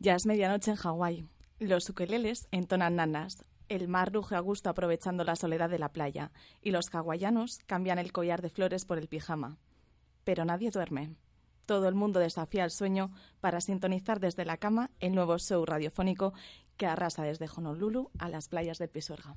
Ya es medianoche en Hawái. Los ukeleles entonan nanas. El mar ruge a gusto aprovechando la soledad de la playa. Y los hawaianos cambian el collar de flores por el pijama. Pero nadie duerme. Todo el mundo desafía el sueño para sintonizar desde la cama el nuevo show radiofónico que arrasa desde Honolulu a las playas del Pisuerga.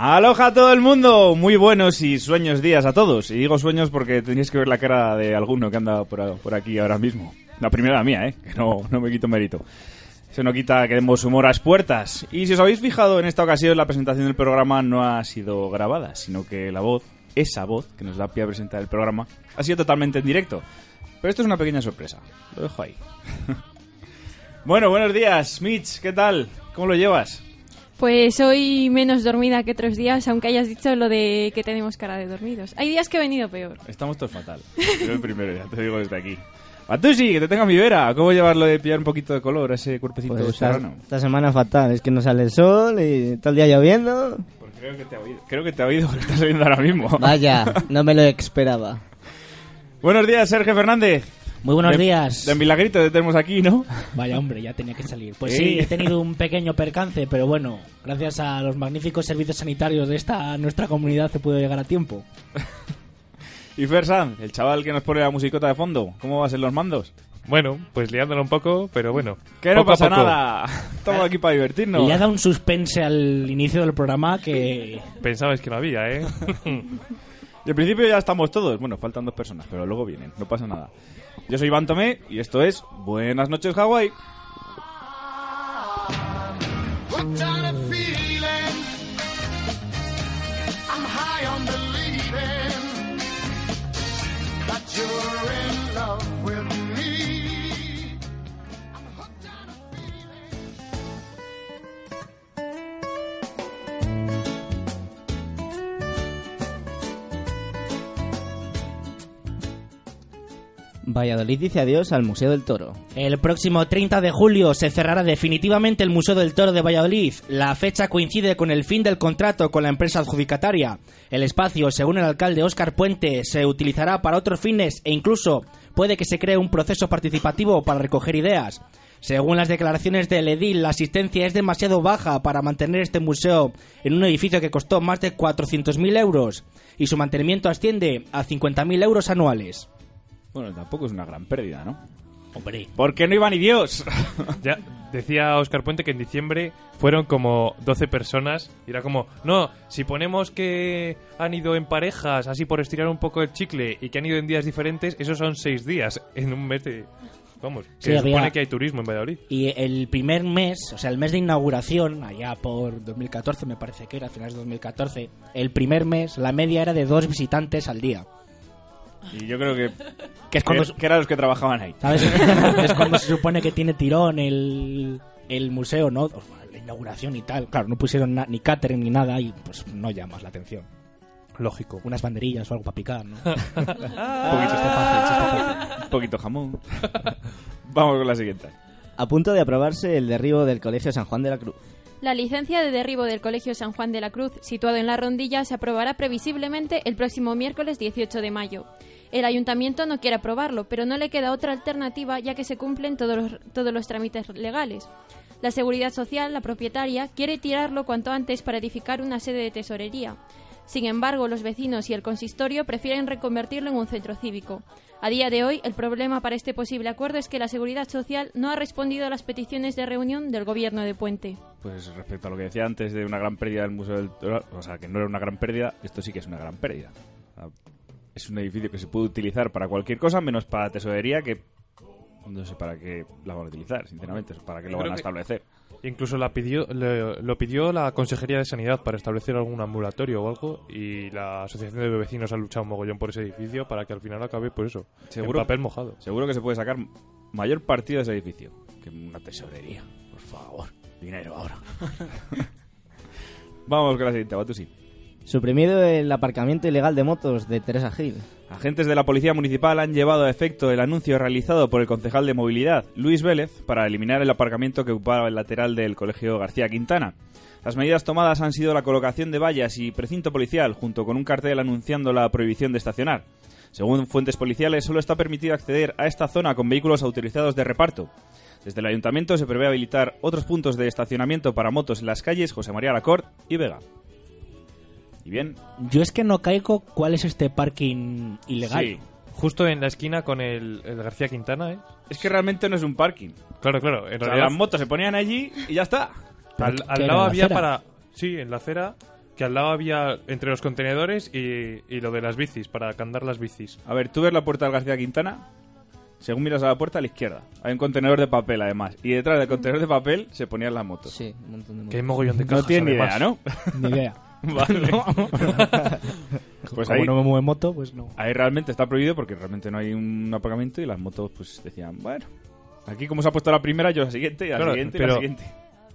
Aloha a todo el mundo, muy buenos y sueños días a todos. Y digo sueños porque tenéis que ver la cara de alguno que anda por, por aquí ahora mismo. La primera mía, ¿eh? Que no, no me quito mérito. Se no quita que demos humor a las puertas. Y si os habéis fijado, en esta ocasión la presentación del programa no ha sido grabada, sino que la voz, esa voz que nos da pie a presentar el programa, ha sido totalmente en directo. Pero esto es una pequeña sorpresa. Lo dejo ahí. bueno, buenos días, Mitch, ¿qué tal? ¿Cómo lo llevas? Pues hoy menos dormida que otros días, aunque hayas dicho lo de que tenemos cara de dormidos. Hay días que he venido peor. Estamos todos fatal. Yo el primero, ya te digo desde aquí. Matusi, que te tenga mi vera. ¿Cómo llevarlo de pillar un poquito de color a ese cuerpecito Pues esta, esta semana fatal, es que no sale el sol y todo el día lloviendo. Pues creo que te ha oído. Creo que te ha oído porque estás oyendo ahora mismo. Vaya, no me lo esperaba. Buenos días, Sergio Fernández. Muy buenos De- días. De Milagrito te tenemos aquí, ¿no? Vaya hombre, ya tenía que salir. Pues Sí. sí, he tenido un pequeño percance, pero bueno, gracias a los magníficos servicios sanitarios de esta nuestra comunidad se pudo llegar a tiempo. Y Fer Sanz, el chaval que nos pone la musicota de fondo. ¿Cómo vas en los mandos? Bueno, pues liándolo un poco, pero bueno. Que no pasa nada. Estamos aquí para divertirnos. Le ha dado un suspense al inicio del programa que Pensabais que no había, ¿eh? Y en principio ya estamos todos. Bueno, faltan dos personas, pero luego vienen. No pasa nada. Yo soy Iván Tomé y esto es Buenas noches, Hawái. Valladolid dice adiós al Museo del Toro. el próximo 30 de julio se cerrará definitivamente el Museo del Toro de Valladolid. La fecha coincide con el fin del contrato con la empresa adjudicataria. El espacio, según el alcalde Óscar Puente, se utilizará para otros fines e incluso puede que se cree un proceso participativo para recoger ideas. Según las declaraciones del edil, la asistencia es demasiado baja para mantener este museo en un edificio que costó más de 400.000 euros y su mantenimiento asciende a 50.000 euros anuales. Bueno, tampoco es una gran pérdida, ¿no? Hombre, ¿Por qué no iba ni Dios? Ya decía Oscar Puente que en diciembre fueron como 12 personas y era como, no, si ponemos que han ido en parejas, así por estirar un poco el chicle y que han ido en días diferentes, esos son 6 días en un mes de... Vamos, que Sí, se había- supone que hay turismo en Valladolid. Y el primer mes, o sea, el mes de inauguración, allá por 2014 me parece que era, a finales de 2014, el primer mes la media era de dos visitantes al día. Y yo creo que, Que es cuando, que, que eran los que trabajaban ahí. ¿sabes? es cuando se supone que tiene tirón el, el museo, ¿no? La inauguración y tal. Claro, no pusieron na- ni catering ni nada y pues no llamas la atención. Lógico. Unas banderillas o algo para picar, ¿no? Un poquito, fácil, fácil. Un poquito jamón. Vamos con la siguiente. A punto de aprobarse el derribo del Colegio San Juan de la Cruz. La licencia de derribo del Colegio San Juan de la Cruz, situado en la Rondilla, se aprobará previsiblemente el próximo miércoles 18 de mayo. El ayuntamiento no quiere aprobarlo, pero no le queda otra alternativa ya que se cumplen todos los, todos los trámites legales. La Seguridad Social, la propietaria, quiere tirarlo cuanto antes para edificar una sede de tesorería. Sin embargo, los vecinos y el consistorio prefieren reconvertirlo en un centro cívico. A día de hoy, el problema para este posible acuerdo es que la Seguridad Social no ha respondido a las peticiones de reunión del gobierno de Puente. Pues respecto a lo que decía antes de una gran pérdida del Museo del Toro, o sea, que no era una gran pérdida, esto sí que es una gran pérdida. Es un edificio que se puede utilizar para cualquier cosa, menos para tesorería, que no sé para qué la van a utilizar, sinceramente, para qué lo van a que- establecer. Incluso la pidió, le- lo pidió la Consejería de Sanidad para establecer algún ambulatorio o algo y la Asociación de Vecinos ha luchado un mogollón por ese edificio para que al final acabe por eso, Seguro. en papel mojado. Seguro que se puede sacar mayor partido de ese edificio que una tesorería. Por favor, dinero ahora. Vamos con la siguiente, Batusi. Suprimido el aparcamiento ilegal de motos de Teresa Gil. Agentes de la Policía Municipal han llevado a efecto el anuncio realizado por el concejal de movilidad, Luis Vélez, para eliminar el aparcamiento que ocupaba el lateral del Colegio García Quintana. Las medidas tomadas han sido la colocación de vallas y precinto policial, junto con un cartel anunciando la prohibición de estacionar. Según fuentes policiales, solo está permitido acceder a esta zona con vehículos autorizados de reparto. Desde el ayuntamiento se prevé habilitar otros puntos de estacionamiento para motos en las calles José María Lacort y Vega. Y bien, Yo es que no caigo cuál es este parking ilegal. sí. Justo en la esquina con el, el García Quintana, ¿eh? Es que realmente no es un parking. Claro, claro. En O sea, realidad, las motos se ponían allí y ya está. al, ¿Qué lado la había acera? para... Sí, en la acera, que al lado había entre los contenedores y, y lo de las bicis, para candar las bicis. A ver, tú ves la puerta del García Quintana. Según miras a la puerta a la izquierda, hay un contenedor de papel además. Y detrás del contenedor de papel se ponían las motos. Sí, un montón de motos. Que hay mogollón de No cajas, tiene ni idea, ¿no? Ni idea. Vale. Pues Como ahí, no me mueve moto, pues no. ahí realmente está prohibido porque realmente no hay un aparcamiento y las motos pues decían, bueno, aquí como se ha puesto la primera, yo la siguiente, y la Claro, siguiente, y la siguiente.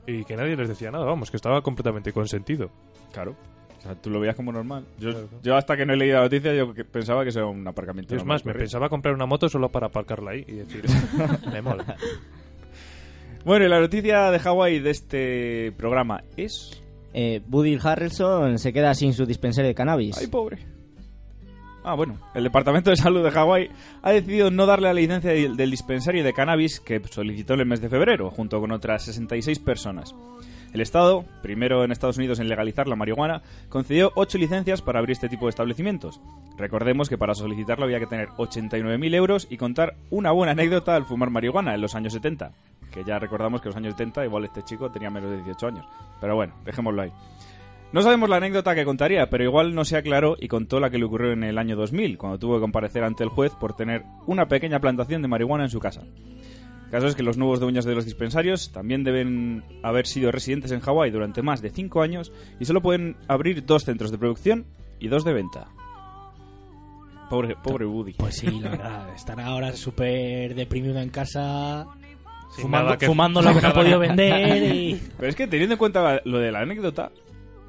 Y que nadie les decía nada, vamos, que estaba completamente consentido. Claro. O sea, tú lo veías como normal. Yo, Claro, claro. yo hasta que no he leído la noticia, yo que- pensaba que eso era un aparcamiento. Y es más, me pensaba comprar una moto solo para aparcarla ahí y decir, me mola. Bueno, y la noticia de Hawái de este programa es... Eh, Woody Harrelson se queda sin su dispensario de cannabis. Ay, pobre. Ah, bueno. El Departamento de Salud de Hawái ha decidido no darle la licencia del dispensario de cannabis que solicitó en el mes de febrero, junto con otras 66 personas. El Estado, primero en Estados Unidos en legalizar la marihuana, concedió 8 licencias para abrir este tipo de establecimientos. Recordemos que para solicitarlo había que tener 89.000 euros y contar una buena anécdota al fumar marihuana en los años 70. Que ya recordamos que en los años 70 igual este chico tenía menos de 18 años. Pero bueno, dejémoslo ahí. No sabemos la anécdota que contaría, pero igual no se aclaró y contó la que le ocurrió en el año 2000, cuando tuvo que comparecer ante el juez por tener una pequeña plantación de marihuana en su casa. El caso es que los nuevos dueños de los dispensarios también deben haber sido residentes en Hawái durante más de 5 años y solo pueden abrir dos centros de producción y dos de venta. Pobre, pobre Woody. Pues sí, la verdad. Estará ahora súper deprimido en casa. Sin Fumando, nada que- fumando lo que no ha podido vender y... Pero es que teniendo en cuenta lo de la anécdota,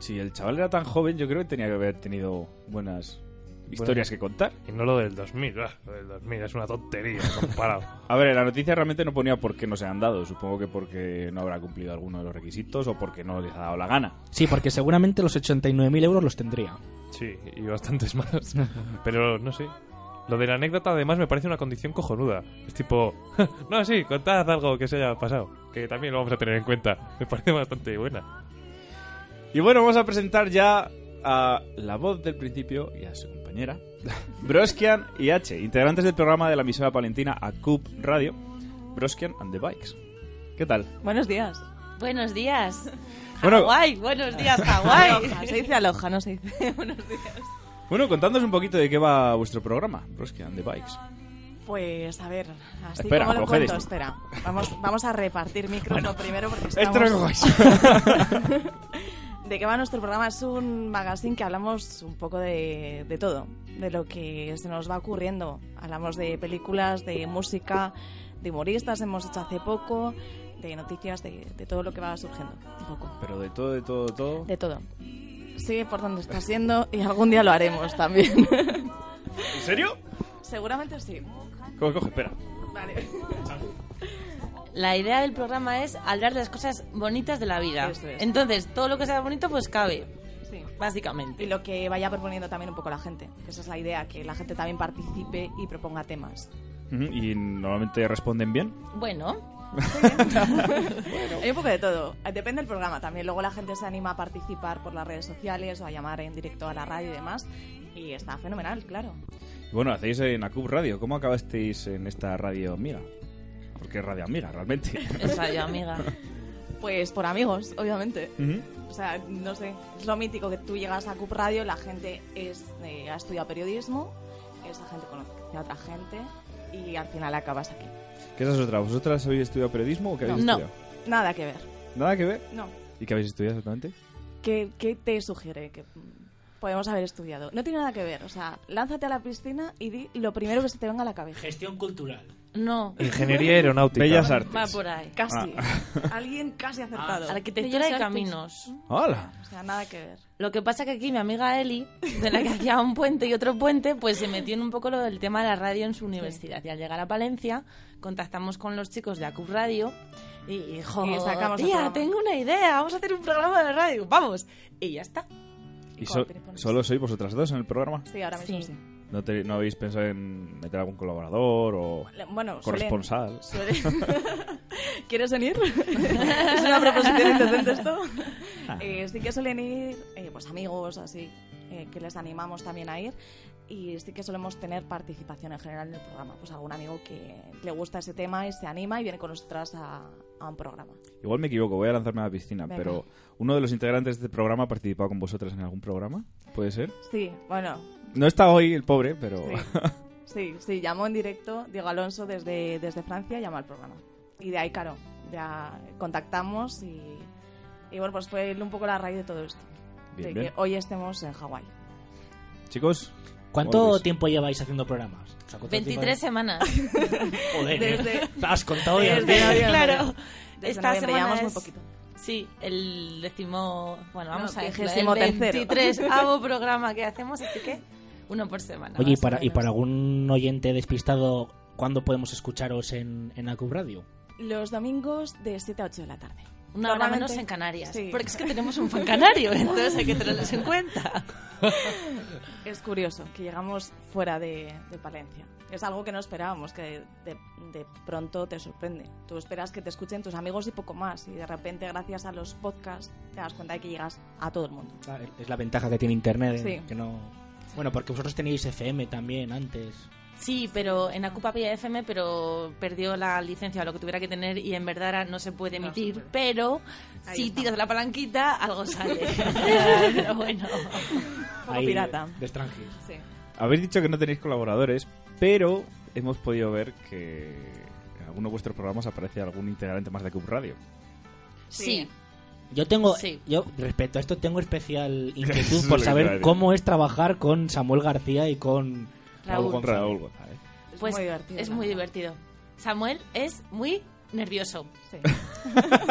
si el chaval era tan joven, yo creo que tenía que haber tenido buenas historias que contar. Y no lo del 2000, ah, lo del 2000 es una tontería comparado. A ver, la noticia realmente no ponía por qué no se han dado. Supongo que porque no habrá cumplido alguno de los requisitos o porque no les ha dado la gana. Sí, porque seguramente los 89.000 euros los tendría. Sí, y bastantes más. Pero no sé. Lo de la anécdota además me parece una condición cojonuda. Es tipo, no, sí, contad algo que se haya pasado, que también lo vamos a tener en cuenta. Me parece bastante buena. Y bueno, vamos a presentar ya a la voz del principio y a su compañera, Broskian y H, integrantes del programa de la emisora palentina ACUP Radio, Broskian and the Bikes. ¿Qué tal? Buenos días. Buenos días. Bueno- Hawái, buenos días, Hawái. Aloha, se dice aloja, no se dice buenos días. Bueno, contándonos un poquito de qué va vuestro programa, Broskian and the Bikes. Pues a ver, así Espera, como lo cuento, esto. espera. Vamos, vamos a repartir micrófono primero porque Esto no estamos... cojáis. ¿De qué va nuestro programa? Es un magazine que hablamos un poco de, de todo, de lo que se nos va ocurriendo. Hablamos de películas, de música, de humoristas, hemos hecho hace poco, de noticias, de, de todo lo que va surgiendo, un poco, Pero de todo, de todo, de todo. de todo. Sigue por donde está siendo y algún día lo haremos también. ¿En serio? Seguramente sí. Coge, coge, espera. Vale. La idea del programa es hablar de las cosas bonitas de la vida. Eso es. Entonces, todo lo que sea bonito, pues cabe. Sí. básicamente. Y lo que vaya proponiendo también un poco la gente. que Esa es la idea, que la gente también participe y proponga temas. Y normalmente responden bien. Bueno, Hay un poco de todo. Depende del programa también. Luego la gente se anima a participar por las redes sociales o a llamar en directo a la radio y demás. Y está fenomenal, claro. Y bueno, hacéis en Acub Radio. ¿Cómo acabasteis en esta radio amiga? Porque es radio amiga, realmente. es radio amiga. Pues por amigos, obviamente. Ujú. O sea, no sé, es lo mítico que tú llegas a CUP Radio, la gente es, eh, ha estudiado periodismo, esa gente conoce a otra gente y al final acabas aquí. ¿Qué es esa otra? ¿Vosotras habéis estudiado periodismo o qué habéis No. estudiado? Nada que ver. ¿Nada que ver? No. ¿Y qué habéis estudiado exactamente? ¿Qué, qué te sugiere que podemos haber estudiado? No tiene nada que ver. O sea, lánzate a la piscina y di lo primero que se te venga a la cabeza. Gestión cultural. No, Ingeniería aeronáutica. Bellas artes. va por ahí. Casi. Alguien casi acertado. Arquitectura Bellas y caminos. ¡Hala! O sea, nada que ver. Lo que pasa que aquí mi amiga Eli, de la que hacía un puente y otro puente, pues se metió en un poco lo del tema de la radio en su universidad. Y al llegar a Palencia, contactamos con los chicos de Acup Radio y dijo, Y sacamos tía, programa". tengo una idea, vamos a hacer un programa de radio, vamos. Y ya está. ¿Y cómo so- solo sois vosotras dos en el programa? Sí, ahora mismo Sí. sí. ¿No, te- no habéis pensado en meter algún colaborador o Bueno, corresponsal? suelen- ¿Quieres venir? ¿Es una proposición indecente esto? Eh, sí que suelen ir eh, pues amigos así, eh, que les animamos también a ir. Y sí que solemos tener participación en general en el programa. Pues algún amigo que le gusta ese tema y se anima y viene con nosotras a, a un programa. Igual me equivoco, voy a lanzarme a la piscina, Venga. pero ¿uno de los integrantes de este programa ha participado con vosotras en algún programa? ¿Puede ser? Sí, bueno, No está hoy el pobre, pero... sí. Sí, sí, llamó en directo Diego Alonso desde, desde Francia, llamó al programa. Y de ahí, claro, ya contactamos y, y bueno, pues fue un poco la raíz de todo esto. Bien, de bien. que hoy estemos en Hawái. Chicos, ¿Cuánto tiempo lleváis haciendo programas? O sea, ¿cuánto 23 semanas. Joder, Desde- ¿eh? has contado ya. claro. Desde Esta semana llevamos muy es- poquito. Sí, el décimo, bueno, vamos No, a vigésimo el tercero. 23 programa que hacemos, así que uno por semana. Oye, y para, y para algún oyente despistado, ¿cuándo podemos escucharos en, en Acub Radio? Los domingos de 7 a 8 de la tarde. Una hora menos en Canarias. Sí. Porque es que tenemos un fan canario, entonces hay que tenerlos en cuenta. Es curioso que llegamos fuera de, de Palencia. Es algo que no esperábamos, que de, de pronto te sorprende. Tú esperas que te escuchen tus amigos y poco más. Y de repente, gracias a los podcasts, te das cuenta de que llegas a todo el mundo. Es la ventaja que tiene Internet. Sí. Que no... Bueno, porque vosotros teníais FM también antes. Sí, pero en Acupa había FM, pero perdió la licencia o lo que tuviera que tener y en verdad ahora no se puede No se emitir. puede. Pero Ahí si está. tiras la palanquita, algo sale. pero bueno. Ahí, pirata. De. Sí. habéis dicho que no tenéis colaboradores, pero hemos podido ver que en alguno de vuestros programas aparece algún integrante más de Cube Radio. Sí. Yo tengo, Sí. yo respecto a esto tengo especial inquietud por saber cómo es trabajar con Samuel García y con Raúl. Raúl González. Pues muy divertido. es muy divertido. Samuel es muy nervioso. Sí.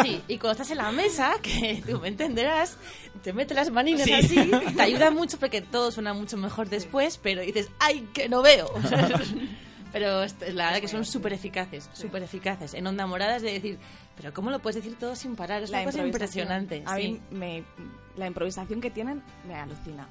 Sí, y cuando estás en la mesa, que tú me entenderás, te mete las maninas así, te ayuda mucho porque todo suena mucho mejor después, pero dices, ¡ay, que no veo! Pero la verdad que son súper eficaces, súper eficaces. En Onda Morada es de decir, pero ¿cómo lo puedes decir todo sin parar? Es una cosa improvisación. impresionante. A sí. mí me- la improvisación que tienen me alucina.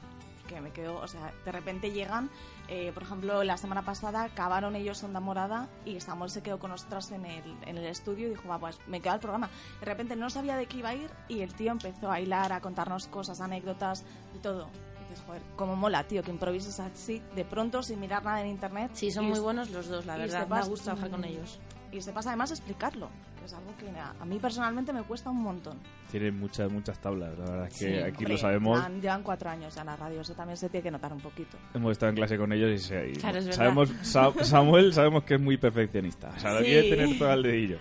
Que me quedo, o sea, de repente llegan, eh, por ejemplo, la semana pasada acabaron ellos Onda Morada y Samuel se quedó con nosotras en el, en el estudio y dijo, va, pues me quedo al programa. De repente no sabía de qué iba a ir y el tío empezó a hilar, a contarnos cosas, anécdotas y todo. Dices, joder, cómo mola, tío, que improvises así de pronto sin mirar nada en internet. Sí, son Y muy buenos los dos, la verdad. sepas, Me gusta trabajar con ellos. Y sepas además explicarlo, que es algo que a, a mí personalmente me cuesta un montón. Tiene muchas, muchas tablas, la verdad es que Sí, aquí Hombre, lo sabemos. Llevan, llevan cuatro años ya en la radio, eso también se tiene que notar un poquito. Hemos estado en clase con ellos y, se- y Claro, es sabemos, Sa- Samuel sabemos que es muy perfeccionista. O sea, lo Sí. quiere tener todo al dedillo.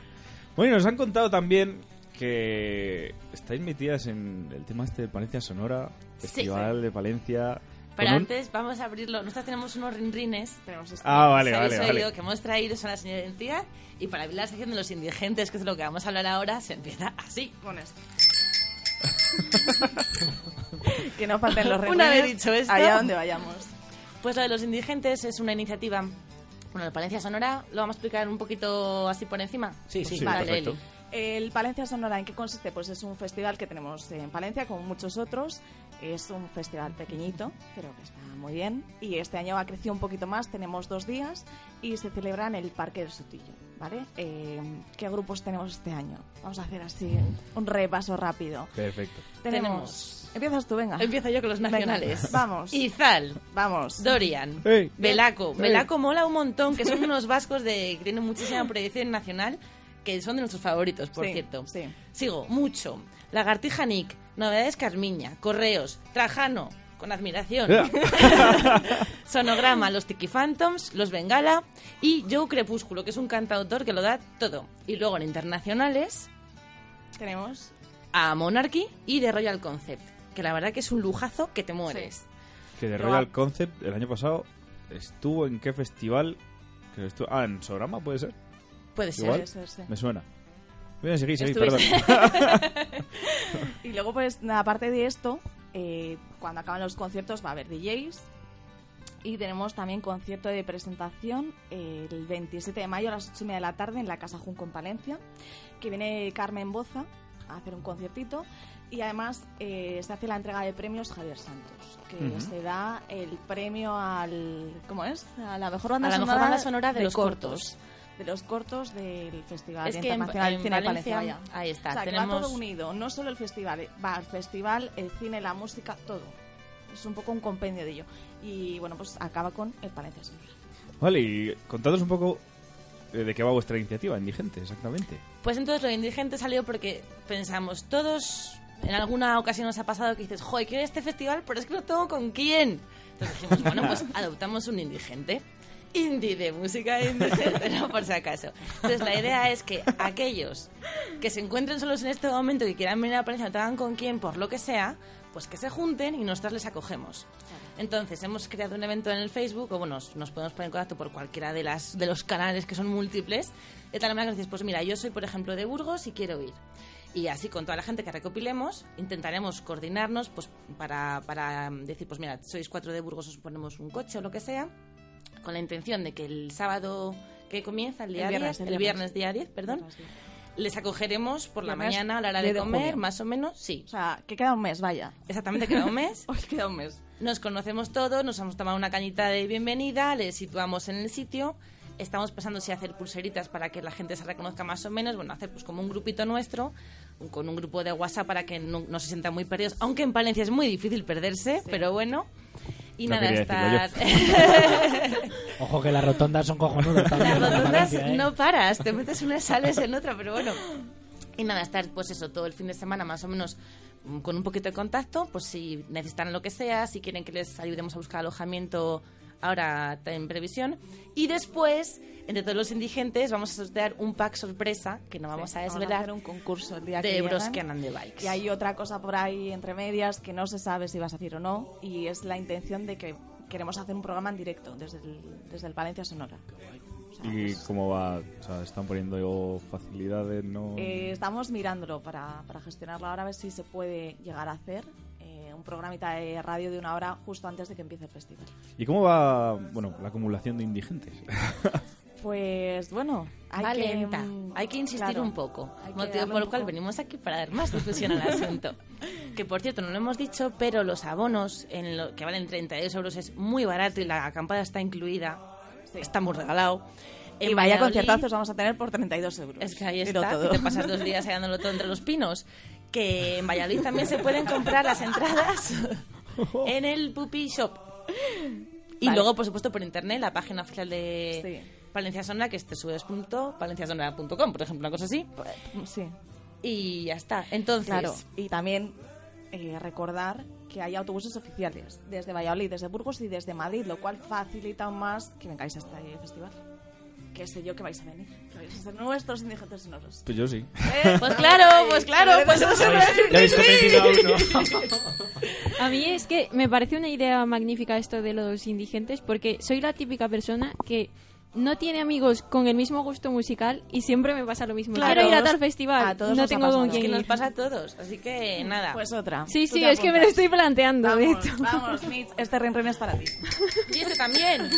Bueno, y nos han contado también que estáis metidas en el tema este de Palencia Sonora, Sí. Festival de Palencia. Pero con un- antes vamos a abrirlo. Nosotros tenemos unos rinrines. Tenemos esto. Ah, vale, ¿Sabéis vale, vale. que hemos traído son la señora identidad y para abrir la sección de los indigentes, que es de lo que vamos a hablar ahora, se empieza así. Con esto. que no falten los Una vez dicho esto- allá donde vayamos. Pues lo de los indigentes es una iniciativa, bueno, de Palencia Sonora, lo vamos a explicar un poquito así por encima. Sí, sí. Sí, Vale, perfecto. Eli. El Palencia Sonora, ¿en qué consiste? Pues es un festival que tenemos en Palencia, como muchos otros. Es un festival pequeñito, pero que está muy bien. Y este año ha crecido un poquito más, tenemos dos días y se celebra en el Parque del Sotillo, ¿vale? Eh, ¿Qué grupos tenemos este año? Vamos a hacer así un repaso rápido. Perfecto. Tenemos... Empiezas tú, venga. Empiezo yo con los Venga, nacionales. vamos. Izal, Vamos. Dorian, Ey. Belaco. Belaco mola un montón, que son unos vascos de que tienen muchísima proyección nacional, que son de nuestros favoritos, por Sí, cierto. sí. Sigo, mucho. Lagartija Nick, Novedades Carmiña, Correos, Trajano, con admiración. Sonograma, los Tiki Phantoms, los Bengala y Joe Crepúsculo, que es un cantautor que lo da todo. Y luego en internacionales, Tenemos... a Monarchy y The Royal Concept, que la verdad que es un lujazo que te mueres. Que de Pero Royal Concept el año pasado estuvo en qué festival? Que estuvo... Ah, en Sograma puede ser. Puede ser. Puede ser, sí. Me suena. Bien, seguí, seguí, perdón. Estuviste- Y luego, pues, aparte de esto, eh, cuando acaban los conciertos va a haber DJs. Y tenemos también concierto de presentación eh, el 27 de mayo a las 8 y media de la tarde en la Casa Junco en Palencia, que viene Carmen Boza a hacer un conciertito. Y además eh, se hace la entrega de premios Javier Santos, que Ujú. se da el premio al... ¿Cómo es? A la mejor banda A la sonora, mejor banda sonora de los cortos. De los cortos del Festival Es Internacional de Cine de Valencia, Palencia. vaya. ahí está, O sea, que va tenemos todo unido, no solo el festival, eh, va el festival, el cine, la música, todo. Es un poco un compendio de ello. Y bueno, pues acaba con el Palencia Sonora. Vale, y contadnos un poco de qué va vuestra iniciativa, Indigente, exactamente. Pues entonces lo de indigente salió porque pensamos, todos en alguna ocasión nos ha pasado que dices, joder, quiero ir a este festival, pero es que no tengo con quién. Entonces dijimos, bueno, pues adoptamos un indigente. Indie de música indigente, no por si acaso. Entonces la idea es que aquellos que se encuentren solos en este momento y quieran venir a Palencia, no tengan con quién, por lo que sea, pues que se junten y nosotros les acogemos. Entonces, hemos creado un evento en el Facebook, o bueno, nos, nos podemos poner en contacto por cualquiera de, las, de los canales que son múltiples, de tal manera que dices, pues mira, yo soy, por ejemplo, de Burgos y quiero ir. Y así, con toda la gente que recopilemos, intentaremos coordinarnos pues, para, para decir, pues mira, sois cuatro de Burgos, os ponemos un coche o lo que sea, con la intención de que el sábado que comienza, el día El viernes, 10, el viernes. día 10, perdón, les acogeremos por la Viernes mañana a la hora 10 de de comer, junio. más o menos, sí. O sea, que queda un mes, vaya. Exactamente, queda un mes. Hoy queda un mes. Nos conocemos todos, nos hemos tomado una cañita de bienvenida, le situamos en el sitio. Estamos pensando si hacer pulseritas para que la gente se reconozca más o menos. Bueno, hacer pues como un grupito nuestro, con un grupo de WhatsApp para que no, no se sientan muy perdidos. Aunque en Palencia es muy difícil perderse, pero bueno. Y No nada, estar... Ojo que las rotondas son cojonudas también. Las rotondas ¿eh? no paras, te metes una y sales en otra, pero bueno. Y nada, estar pues eso todo el fin de semana más o menos mm, con un poquito de contacto, pues si necesitan lo que sea, si quieren que les ayudemos a buscar alojamiento ahora en previsión. Y después, entre todos los indigentes, vamos a sortear un pack sorpresa que no vamos Sí, a vamos a desvelar hacer un concurso el día que de llegan. bros que andan de bikes. Y hay otra cosa por ahí entre medias que no se sabe si vas a hacer o no. Y es la intención de que queremos hacer un programa en directo desde el, desde el Palencia Sonora. O sea, ¿Y pues, cómo va? O sea, ¿están poniendo facilidades? ¿No? eh, estamos mirándolo para, para gestionarlo ahora, a ver si se puede llegar a hacer un programita de radio de una hora justo antes de que empiece el festival. ¿Y cómo va, bueno, la acumulación de indigentes? Pues bueno, hay Va que, lenta. mm, Hay que insistir claro, un poco. Motivo por el cual venimos aquí para dar más difusión al asunto. Que por cierto, no lo hemos dicho, pero los abonos en lo que valen 32 euros es muy barato y la acampada está incluida. Está muy regalado. Y En vaya Valladolid- conciertazos vamos a tener por 32 euros. Es que ahí está, todo. que te pasas dos días hallándolo todo entre los pinos. Que en Valladolid también se pueden comprar las entradas en el Puppy Shop. Y Vale. luego, por supuesto, por internet, la página oficial de Sí. Palencia Sonora, que es www.palenciasonora.com, por ejemplo, una cosa así. Sí, Y ya está. Entonces, claro. Y también eh, recordar que hay autobuses oficiales desde Valladolid, desde Burgos y desde Madrid, lo cual facilita aún más que vengáis a este festival. Que sé yo que vais a venir. Que vais a ser nuestros indigentes sonoros. Pues yo sí. pues claro, pues claro, pues eso se a. A mí es que me parece una idea magnífica esto de los indigentes porque soy la típica persona que no tiene amigos con el mismo gusto musical y siempre me pasa lo mismo. Claro. Quiero ir a tal festival, A todos no tengo con Es que quién nos pasa a todos, así que nada. Pues otra. Sí, sí, es que me lo estoy planteando, de Vamos, hecho. vamos, Mitch, este rin rin es para ti. y este también.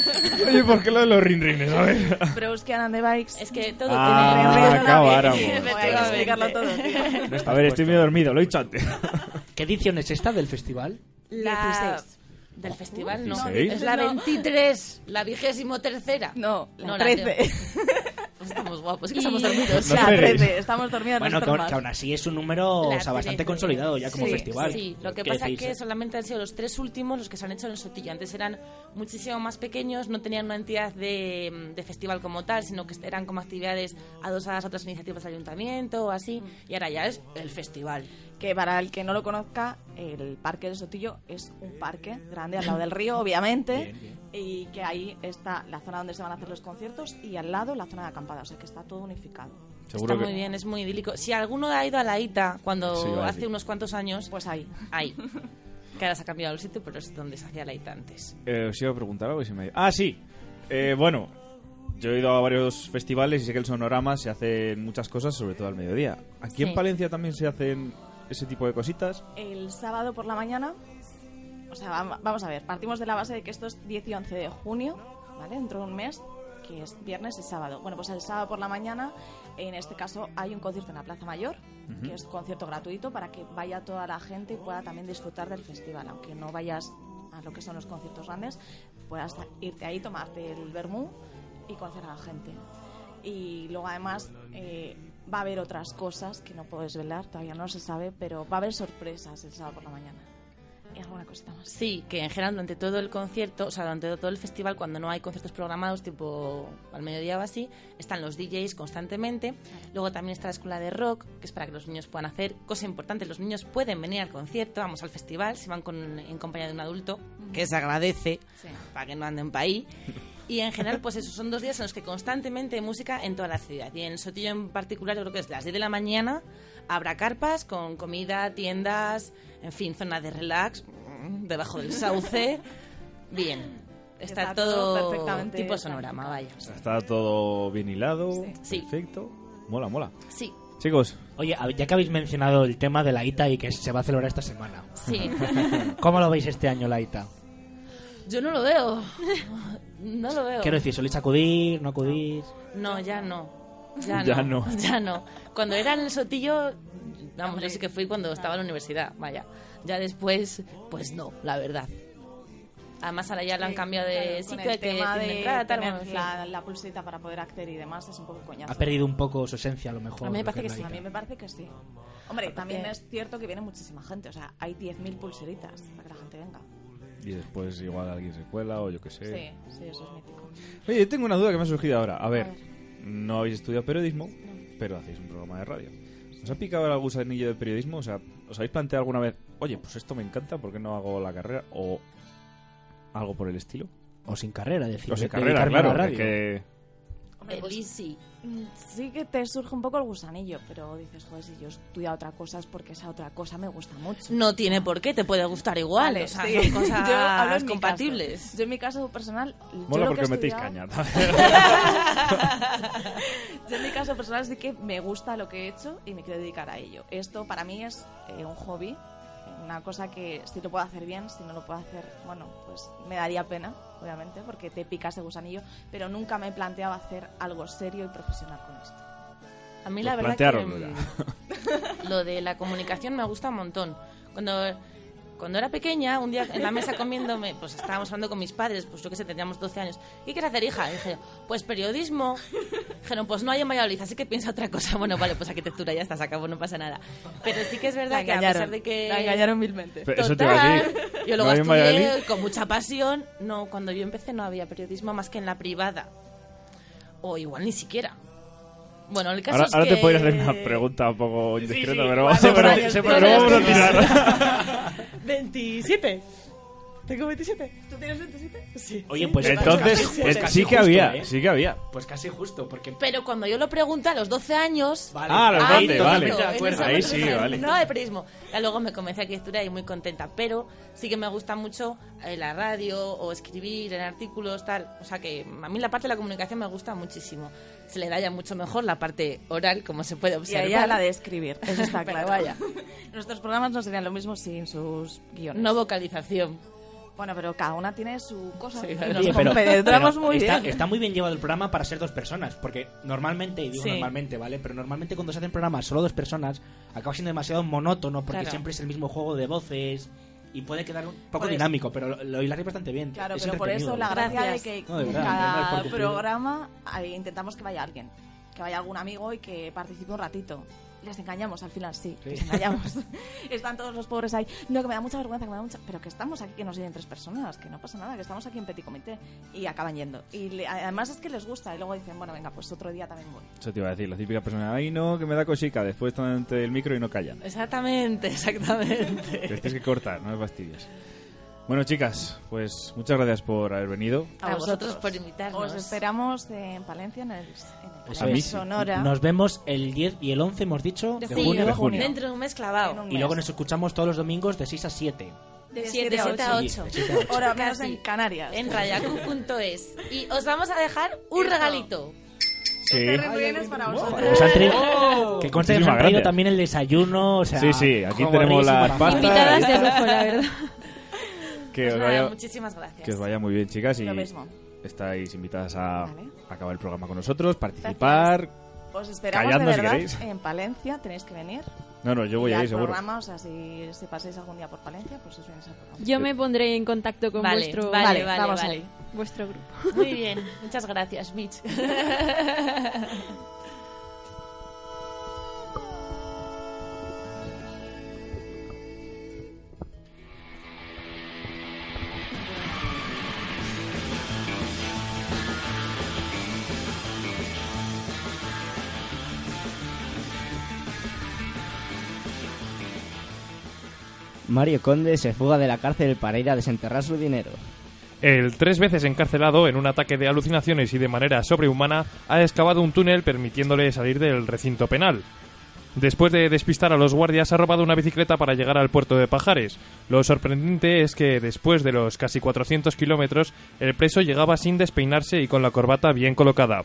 Oye, ¿por qué lo de los rinrines? A ver. Brewski and the Bikes. Es que todo Ah, tiene Rin, rin, rin, acabáramos. Voy a explicarlo todo, tío. A ver, estoy medio dormido, lo he dicho antes. ¿Qué edición es esta del festival? La... 16. Del festival, no. 16. Es la No. 23, la vigésimo tercera. No, la No, 13. Pues estamos guapos, es que Y- estamos dormidos. No la esperéis. 13. Estamos dormidos Bueno, que, que aún así es un número o sea, bastante 13. consolidado ya como Sí, festival. Sí, lo que ¿Qué pasa es que solamente han sido los tres últimos los que se han hecho en el Sotillo. Antes eran muchísimo más pequeños, no tenían una entidad de, de festival como tal, sino que eran como actividades adosadas a otras iniciativas del ayuntamiento o así. Mm. Y ahora ya es el festival. Que para el que no lo conozca, el Parque del Sotillo es un parque grande al lado del río, obviamente. Y que ahí está la zona donde se van a hacer los conciertos y al lado la zona de acampada. O sea que está todo unificado. Seguro Está que... muy bien, es muy idílico. Si alguno ha ido a la ITA cuando Sí, hace decir. unos cuantos años, Pues ahí. ahí. Que ahora se ha cambiado el sitio, pero es donde se hacía la ITA antes. Eh, os iba a preguntar algo y se me... Ah, sí. Eh, bueno, yo he ido a varios festivales y sé que el Sonorama se hacen muchas cosas, sobre todo al mediodía. Aquí en. Palencia también se hacen ese tipo de cositas. El sábado por la mañana, o sea, vam- vamos a ver, partimos de la base de que esto es 10 y 11 de junio, ¿vale? Dentro de un mes, que es viernes y sábado. Bueno, pues el sábado por la mañana, en este caso, hay un concierto en la Plaza Mayor, que es un concierto gratuito para que vaya toda la gente y pueda también disfrutar del festival, aunque no vayas a lo que son los conciertos grandes, puedas irte ahí, tomarte el vermú y conocer a la gente. Y luego además eh, va a haber otras cosas que no puedes velar, todavía no se sabe, pero va a haber sorpresas el sábado por la mañana. Y alguna cosita más. Sí, que en general durante todo el concierto, o sea, durante todo el festival, cuando no hay conciertos programados, tipo al mediodía o así, están los DJs constantemente. Luego también está la escuela de rock, que es para que los niños puedan hacer. Cosa importante, los niños pueden venir al concierto, vamos al festival, si van con, en compañía de un adulto, que se agradece, Sí. para que no anden para ahí. Y en general, pues esos son dos días en los que constantemente hay música en toda la ciudad. Y en el Sotillo en particular, yo creo que es las 10 de la mañana, habrá carpas con comida, tiendas, en fin, zona de relax, mm, debajo del sauce. Bien. Está, Está todo, todo perfectamente tipo sonorama, vaya. Está todo bien hilado, Sí. perfecto. Mola, mola. Sí, Chicos, Oye, ya que habéis mencionado el tema de la ITA y que se va a celebrar esta semana, sí. ¿cómo lo veis este año la ITA? Yo no lo veo. No lo veo. Quiero decir, ¿soléis acudir, no acudís? No, ya no. Ya no. Ya no. Ya no. Cuando era en el Sotillo, vamos, yo sí que fui cuando estaba en la universidad, vaya. Ya después, pues no, la verdad. Además ahora ya lo han cambiado de sitio, el que tema tiene de entrada, tal, tener bueno, la, la pulserita para poder acceder y demás es un poco coñazo. Ha perdido un poco su esencia, a lo mejor. A mí me parece que la sí, A mí me parece que sí. Hombre, también es cierto que viene muchísima gente. O sea, hay 10.000 pulseritas para que la gente venga. Y después igual alguien se cuela o yo qué sé. Sí, sí, eso es mítico. Oye, yo tengo una duda que me ha surgido ahora. A ver, ver. no habéis estudiado periodismo, pero hacéis un programa de radio. ¿Os ha picado el gusanillo del periodismo? O sea, ¿os habéis planteado alguna vez, oye, pues esto me encanta, ¿por qué no hago la carrera? O algo por el estilo. O sin carrera, decir. O sin carrera, dedicarme a la claro. que- Hombre, pues, Elisi. mm, sí que te surge un poco el gusanillo, pero dices, joder, si yo estudio otra cosa es porque esa otra cosa me gusta mucho. No tiene por qué, te puede gustar igual. Vale, o sea, sí. son cosas Yo hablo compatibles. caso. Yo en mi caso personal... yo Mola lo porque que he metéis estudiado- caña. Yo en mi caso personal sí que me gusta lo que he hecho y me quiero dedicar a ello. Esto para mí es eh, un hobby, una cosa que si lo puedo hacer bien, si no lo puedo hacer, bueno, pues me daría pena, obviamente, porque te pica ese gusanillo, pero nunca me he planteado hacer algo serio y profesional con esto. A mí Pues la verdad que ya. lo de la comunicación me gusta un montón. Cuando cuando era pequeña, un día en la mesa comiéndome, pues estábamos hablando con mis padres, pues yo que sé, teníamos 12 años. ¿Qué quieres hacer, hija? Y dije, pues periodismo. Dijeron, pues no hay en Valladolid, así que piensa otra cosa. Bueno, vale, pues arquitectura ya está, se acabó, no pasa nada. Pero sí que es verdad La que a pesar de que... la engañaron milmente. Pero eso te iba a decir. Total, Yo ¿No luego Valladolid? estudié con mucha pasión. No, cuando yo empecé no había periodismo más que en la privada. O igual ni siquiera. Bueno, el caso Ahora, es ahora que... te podría hacer una pregunta un poco indiscreta, sí, pero, vamos a tirar. 27. Tengo 27. ¿Tú tienes 27? Sí. Oye, pues Entonces, casi- es- casi sí que justo, había, ¿eh? sí que había. Pues casi justo, porque... Pero cuando yo lo pregunté a los 12 años... Vale. Ah, los Ah, 12, no, vale. ese Ahí sí, vale. No de periodismo. Ya luego me comencé a arquitectura y muy contenta. Pero sí que me gusta mucho eh, la radio o escribir en artículos, tal. O sea que a mí la parte de la comunicación me gusta muchísimo. Se le da ya mucho mejor la parte oral, como se puede Y a observar. ella la de escribir, eso está claro. vaya. Nuestros programas no serían lo mismo sin sus guiones. No vocalización. Bueno, pero cada una tiene su cosa. Sí, y nos pero- compenetramos pero muy está, bien. está muy bien llevado el programa para ser dos personas, porque normalmente, y digo Sí. normalmente, ¿vale? Pero normalmente cuando se hacen programas solo dos personas, acaba siendo demasiado monótono, porque Claro. siempre es el mismo juego de voces y puede quedar un poco Por eso. dinámico, pero lo, hilaréis bastante bien. Claro, Es pero por eso la gracia Gracias. de que No, de cada programa ahí intentamos que vaya alguien, que vaya algún amigo y que participe un ratito. Les engañamos, al final sí, les engañamos. Están todos los pobres ahí. No, que me da mucha vergüenza, que me da mucha... Pero que estamos aquí, que nos oyen tres personas, que no pasa nada, que estamos aquí en Petit Comité. Y acaban yendo. Y le- además es que les gusta. Y luego dicen, bueno, venga, pues otro día también voy. Eso te iba a decir, la típica persona, ay no, que me da cosica, después están ante el micro y no callan. Exactamente, exactamente. Que tienes que cortar, no me fastidies. Bueno, chicas, pues muchas gracias por haber venido. A vosotros por invitarnos. Os esperamos en Palencia, en el, en el Pues a Palacio mí sí. Sonora. Nos vemos el 10 y el 11, hemos dicho, de, Sí, junio. de junio. Dentro de un mes clavado. Un Y luego mes. nos escuchamos todos los domingos de 6 a 7. De siete 7 a a ocho. 8. Sí, de siete a ocho. Ahora menos Casi. en Canarias. En rayacu.es. Y os vamos a dejar un regalito. Sí. Este es para vosotros. Traído- que conste que nos Muchísimas han traído también el desayuno. O sea, Sí, sí, aquí tenemos las la pastas. Invitadas de lujo, la verdad. Que Pues os, nada, vaya, muchísimas gracias. que os vaya muy bien, chicas, y Lo mismo. estáis invitadas a Vale. acabar el programa con nosotros, participar. Os esperamos Calladnos de si verdad queréis. en Palencia, tenéis que venir. No, no, yo voy Y a al ir seguro. programa, o sea, si, si pasáis algún día por Palencia, pues os vienes al programa. Yo me pondré en contacto con Vale, vuestro, vale, Vale, vale, vamos vale. ahí. vuestro grupo. Muy bien, muchas gracias, Mitch. Mario Conde se fuga de la cárcel para ir a desenterrar su dinero. El tres veces encarcelado en un ataque de alucinaciones y de manera sobrehumana ha excavado un túnel permitiéndole salir del recinto penal. Después de despistar a los guardias, ha robado una bicicleta para llegar al puerto de Pajares. Lo sorprendente es que después de los casi 400 kilómetros, el preso llegaba sin despeinarse y con la corbata bien colocada.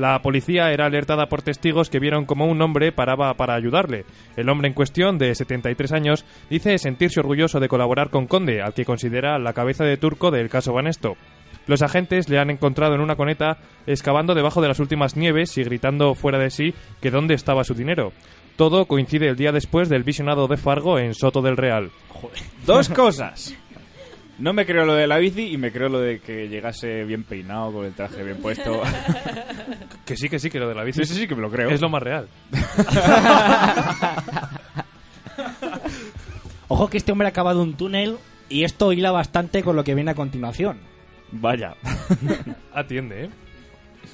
La policía era alertada por testigos que vieron como un hombre paraba para ayudarle. El hombre en cuestión, de 73 años, dice sentirse orgulloso de colaborar con Conde, al que considera la cabeza de turco del caso Banesto. Los agentes le han encontrado en una coneta excavando debajo de las últimas nieves y gritando fuera de sí que dónde estaba su dinero. Todo coincide el día después del visionado de Fargo en Soto del Real. Dos cosas. No me creo lo de la bici y me creo lo de que llegase bien peinado, con el traje bien puesto. Que sí, que sí, que lo de la bici Sí, sí, sí, que me lo creo. es lo más real. Ojo que este hombre ha acabado un túnel y esto hila bastante con lo que viene a continuación. Vaya. Atiende, ¿eh?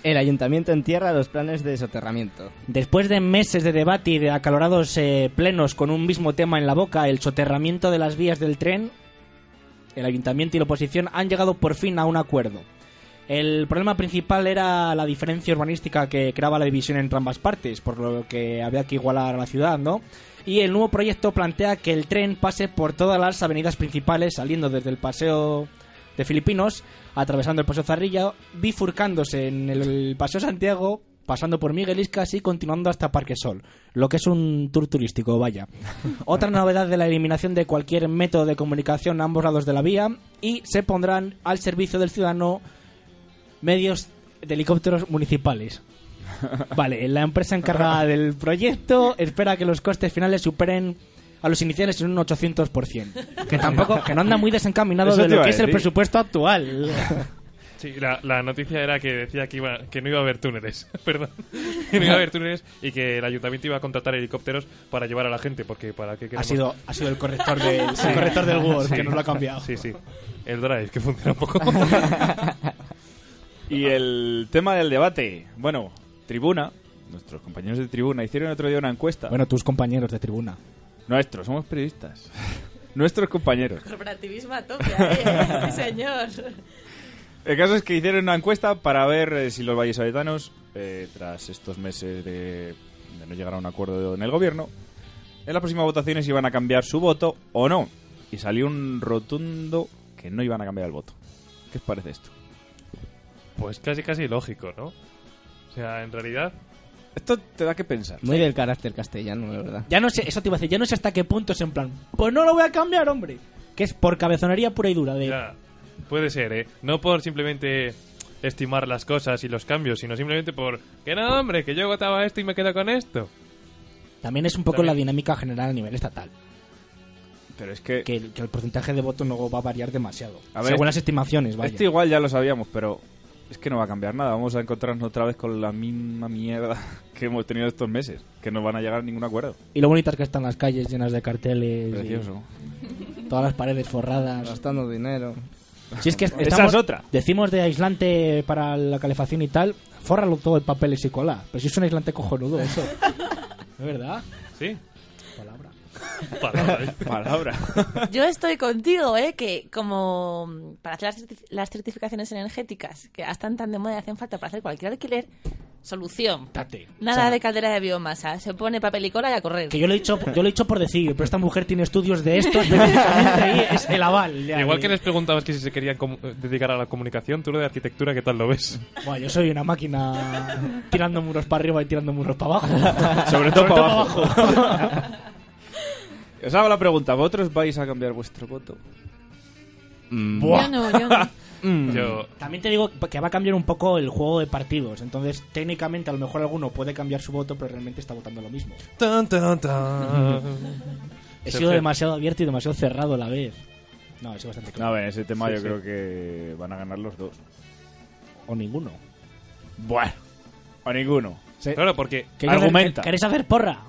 El ayuntamiento entierra los planes de soterramiento. Después de meses de debate y de acalorados eh, plenos con un mismo tema en la boca, el soterramiento de las vías del tren, el ayuntamiento y la oposición han llegado por fin a un acuerdo. El problema principal era la diferencia urbanística que creaba la división entre ambas partes, por lo que había que igualar a la ciudad, ¿no? Y el nuevo proyecto plantea que el tren pase por todas las avenidas principales, saliendo desde el paseo de Filipinos, atravesando el paseo Zarrilla, bifurcándose en el paseo Santiago, pasando por Miguel Iscas y continuando hasta Parque Sol, lo que es un tour turístico, vaya. Otra novedad de la eliminación de cualquier método de comunicación a ambos lados de la vía y se pondrán al servicio del ciudadano medios de helicópteros municipales. Vale, la empresa encargada del proyecto espera que los costes finales superen a los iniciales en un 800%. Que tampoco, que no anda muy desencaminado Eso de lo que es el presupuesto actual. Sí, la, la noticia era que decía que, iba, que no iba a haber túneles, perdón. Que no iba a haber túneles y que el ayuntamiento iba a contratar helicópteros para llevar a la gente, porque para qué Ha queremos... sido, ha sido el corrector del, el corrector del Word que nos lo ha cambiado. Sí, sí. El Drive, que funciona un poco. Y el tema del debate. Bueno, Tribuna, nuestros compañeros de Tribuna hicieron otro día una encuesta. Bueno, tus compañeros de tribuna. Nuestros, somos periodistas. Nuestros compañeros. Corporativismo a tope, ¿eh? sí señor. El caso es que hicieron una encuesta para ver eh, si los vallesoletanos, eh, tras estos meses de, de no llegar a un acuerdo en el gobierno, en las próximas votaciones iban a cambiar su voto o no. Y salió un rotundo que no iban a cambiar el voto. ¿Qué os parece esto? Pues casi casi lógico, ¿no? O sea, en realidad... Esto te da que pensar. Muy del carácter castellano, la verdad. Ya no sé, eso te iba a decir, ya no sé hasta qué punto es en plan, pues no lo voy a cambiar, hombre. Que es por cabezonería pura y dura de... Ya, puede ser, ¿eh? No por simplemente estimar las cosas y los cambios, sino simplemente por... Que no, hombre, que yo votaba esto y me quedo con esto. También es un poco También. la dinámica general a nivel estatal. Pero es que... Que el, que el porcentaje de votos no va a variar demasiado. A ver, según las estimaciones, vaya. Esto igual ya lo sabíamos, pero es que no va a cambiar nada. Vamos a encontrarnos otra vez con la misma mierda que hemos tenido estos meses. Que no van a llegar a ningún acuerdo. Y lo bonitas que están las calles llenas de carteles. y Precioso. todas las paredes forradas. Gastando dinero. Si es que Esa estamos, es otra. Decimos de aislante para la calefacción y tal, fórralo todo el papel y cola. Pero si es un aislante cojonudo eso. ¿Es verdad? ¿Sí? Palabra. Palabra, ¿eh? Palabra. Yo estoy contigo, ¿eh? Que como mm, para hacer las certificaciones energéticas, que están tan de moda y hacen falta para hacer cualquier alquiler, solución. Tate. Nada O sea, de caldera de biomasa. Se pone papel y cola y a correr. Que yo lo he dicho, yo lo he dicho por decir, pero esta mujer tiene estudios de esto es el aval. ya. Igual que les preguntabas que si se querían com- eh, dedicar a la comunicación, tú lo de arquitectura, ¿qué tal lo ves? Bueno, yo soy una máquina tirando muros para arriba y tirando muros para abajo. Sobre todo para abajo. Os hago la pregunta. ¿Vosotros vais a cambiar vuestro voto? Yo no, yo no. Mm. Yo... También te digo que va a cambiar un poco el juego de partidos. Entonces, técnicamente, a lo mejor alguno puede cambiar su voto, pero realmente está votando lo mismo. Tan, tan, tan. He sido demasiado abierto y demasiado cerrado a la vez. No, he sido bastante No, claro. a ver, ese tema Sí, yo sí. creo que van a ganar los dos. O ninguno. Bueno. O ninguno. Sí. Claro, porque... ¿Queréis Argumenta. hacer- ¿Queréis hacer porra?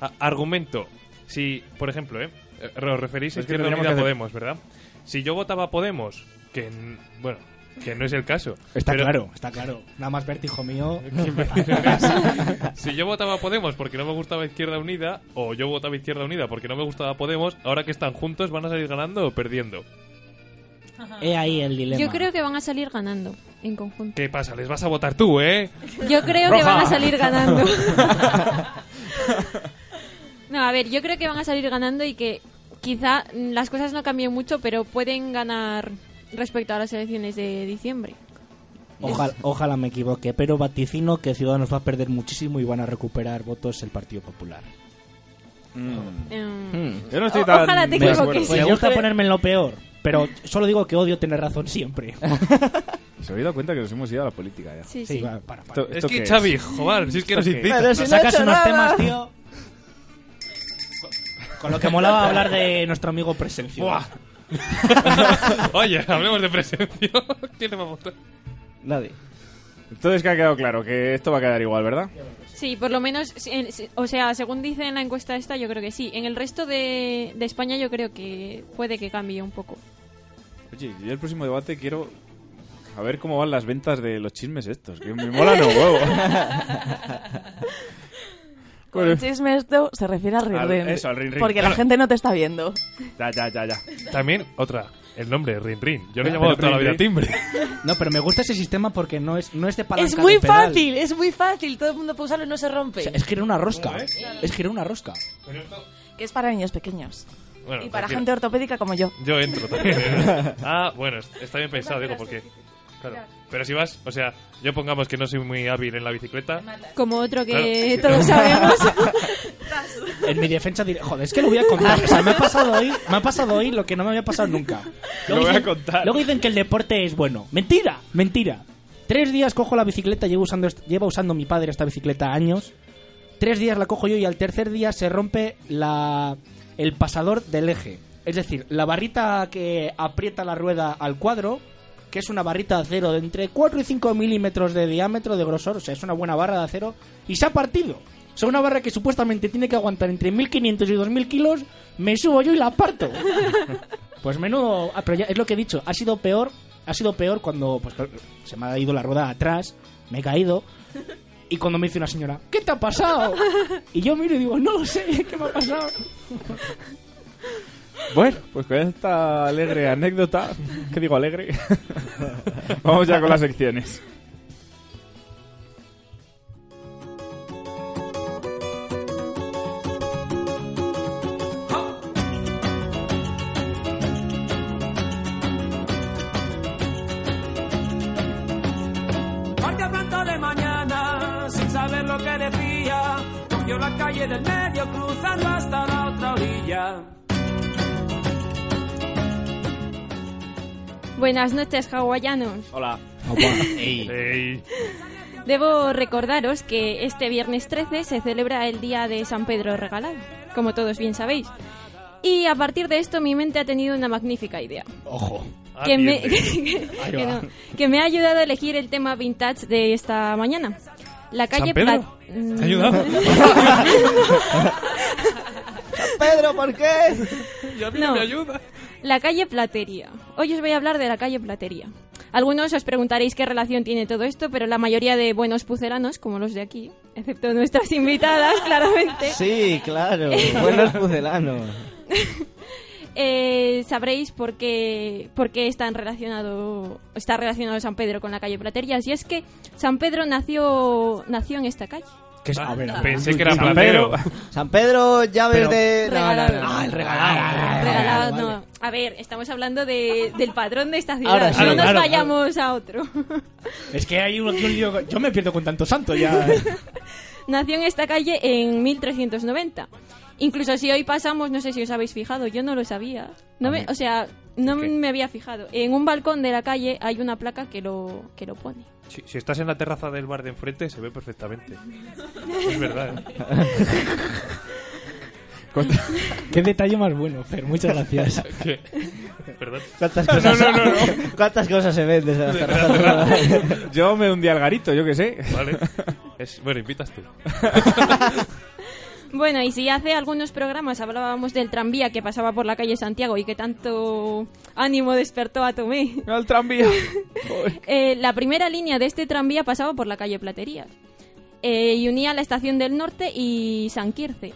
a- argumento. Si, por ejemplo, ¿eh? Eh, Os referís a Es que Izquierda Unida Podemos, ¿verdad? Si yo votaba Podemos, que... n- Bueno, que no es el caso. Está pero- claro, está claro. Nada más verte, hijo mío. si yo votaba Podemos porque no me gustaba Izquierda Unida, o yo votaba Izquierda Unida porque no me gustaba Podemos, ahora que están juntos, ¿van a salir ganando o perdiendo? He ahí el dilema. Yo creo que van a salir ganando en conjunto. ¿Qué pasa? Les vas a votar tú, ¿eh? Yo creo que van a salir ganando. no, a ver, yo creo que van a salir ganando y que quizá las cosas no cambien mucho, pero pueden ganar respecto a las elecciones de diciembre. Ojalá, ojalá me equivoque, pero vaticino que Ciudadanos va a perder muchísimo y van a recuperar votos el Partido Popular. Em, Yo no estoy o- tan ojalá te equivoques. me gusta ponerme en lo peor, pero solo digo que odio tener razón siempre. ¿Se habéis dado cuenta que nos hemos ido a la política ya? Sí, Sí, sí. va, para, para. Esto- Es ¿esto que, Xavi, joder, si es que nos ¿Esto qué? incita. Nos sacas unos temas, tío. Con lo que molaba hablar de nuestro amigo Presencio. Buah. Oye, hablemos de presencia. ¿Quién le va a votar? Nadie. Entonces que ha quedado claro que esto va a quedar igual, ¿verdad? Sí, por lo menos, en- o sea, según dice en la encuesta esta, yo creo que sí. En el resto de, de España yo creo que puede que cambie un poco. Oye, yo el próximo debate quiero a ver cómo van las ventas de los chismes estos, que me molan un huevo. Con el chisme esto se refiere al Al- rin-rin. eso, al rin-rin. Porque Claro. la gente no te está viendo. Ya, ya, ya, ya. También, otra, el nombre, Rin Rin. Yo lo he Pero llamado toda la Rin vida Rin. timbre. No, pero me gusta ese sistema porque no es, no es de palanca Es muy de pedal. fácil, es muy fácil. Todo el mundo puede usarlo y no se rompe. O sea, es girar una rosca. Es girar una rosca. Que es para niños pequeños. Bueno, y para tranquila. gente ortopédica como yo. Yo entro también. ¿eh? ah, bueno, est- está bien pensado, digo, porque... Claro. Pero si vas, o sea, yo pongamos que no soy muy hábil en la bicicleta. Como otro que Claro, todos sabemos. En mi defensa diré, joder, es que lo voy a contar. O sea, me ha pasado hoy, me ha pasado hoy lo que no me había pasado nunca. Lo voy a contar. Luego dicen que el deporte es bueno. Mentira, mentira. Tres días cojo la bicicleta, llevo usando, est- lleva usando mi padre esta bicicleta años. Tres días la cojo yo y al tercer día se rompe la, el pasador del eje. Es decir, la barrita que aprieta la rueda al cuadro, que es una barrita de acero de entre 4 y 5 milímetros de diámetro de grosor, o sea, es una buena barra de acero, y se ha partido. O sea, una barra que supuestamente tiene que aguantar entre 1500 y 2000 kilos, me subo yo y la parto. Pues menudo. ah, pero ya es lo que he dicho. Ha sido peor. Ha sido peor cuando pues, se me ha ido la rueda atrás. Me he caído. Y cuando me dice una señora, ¿qué te ha pasado? Y yo miro y digo, no lo sé, ¿qué me ha pasado? Bueno, pues con esta alegre anécdota, ¿qué digo alegre? Vamos ya con las secciones. Guardia pronto de mañana, sin saber lo que decía, cogió la calle del medio cruzando hasta la otra orilla. Buenas noches, hawaianos. Hola. Ey. Debo recordaros que este viernes 13 se celebra el Día de San Pedro Regalado, como todos bien sabéis. Y a partir de esto mi mente ha tenido una magnífica idea. Ojo. que, me, Atiende. Ahí que va. no, que me ha ayudado a elegir el tema vintage de esta mañana. La calle Pedro? Plat- Mm, ¿Te ha ayudado? Pedro, ¿por qué? Y a mí No. me ayuda. La calle Platería. Hoy os voy a hablar de la calle Platería. Algunos os preguntaréis qué relación tiene todo esto, pero la mayoría de buenos pucelanos, como los de aquí, excepto nuestras invitadas, claramente, Sí, claro. Buenos pucelanos. eh, sabréis por qué, por qué están relacionado, está relacionado San Pedro con la calle Platerías. Y es que San Pedro nació, nació en esta calle. ¿Qué es? A ver, a ver. Pensé que era San. Pedro. San Pedro, llaves Pero- de... No, no, no, Regalado. no. Ah, el regalado. Regalado, vale. no. A ver, estamos hablando de, del patrón de esta ciudad. Ahora sí. no nos Claro, vayamos a otro. Es que hay un, un lío. Yo me pierdo con tanto santo ya. Nació en esta calle en 1390. Incluso si hoy pasamos, no sé si os habéis fijado, yo no lo sabía. No me, o sea, no ¿Qué? me había fijado. En un balcón de la calle hay una placa que lo, que lo pone. Si, si estás en la terraza del bar de enfrente, se ve perfectamente. Es verdad. ¿eh? Qué detalle más bueno, Fer. Muchas gracias. ¿Qué? Perdón. ¿Cuántas cosas, No, no, no, no. ¿Cuántas cosas se ven desde las terrazas? Yo me hundí al garito, yo qué sé. Vale. Es, bueno, invitas tú. Bueno, y si hace algunos programas hablábamos del tranvía que pasaba por la calle Santiago y que tanto ánimo despertó a Tomé, Al tranvía. eh, la primera línea de este tranvía pasaba por la calle Platerías eh, y unía la estación del norte y San Quirce.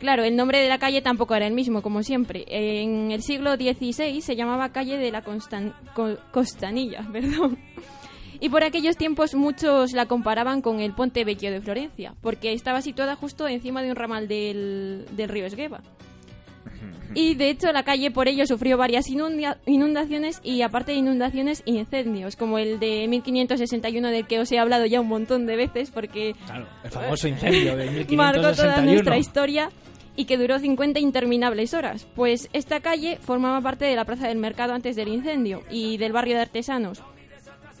Claro, el nombre de la calle tampoco era el mismo, como siempre. En el siglo XVI se llamaba calle de la Constan- Co- Costanilla, perdón. Y por aquellos tiempos muchos la comparaban con el Ponte Vecchio de Florencia, porque estaba situada justo encima de un ramal del, del río Esgueva. Y de hecho la calle por ello sufrió varias inundaciones y aparte de inundaciones, incendios, como el de 1561 del que os he hablado ya un montón de veces porque Claro, el famoso incendio de marcó toda 1561. nuestra historia y que duró 50 interminables horas. Pues esta calle formaba parte de la Plaza del Mercado antes del incendio y del barrio de artesanos,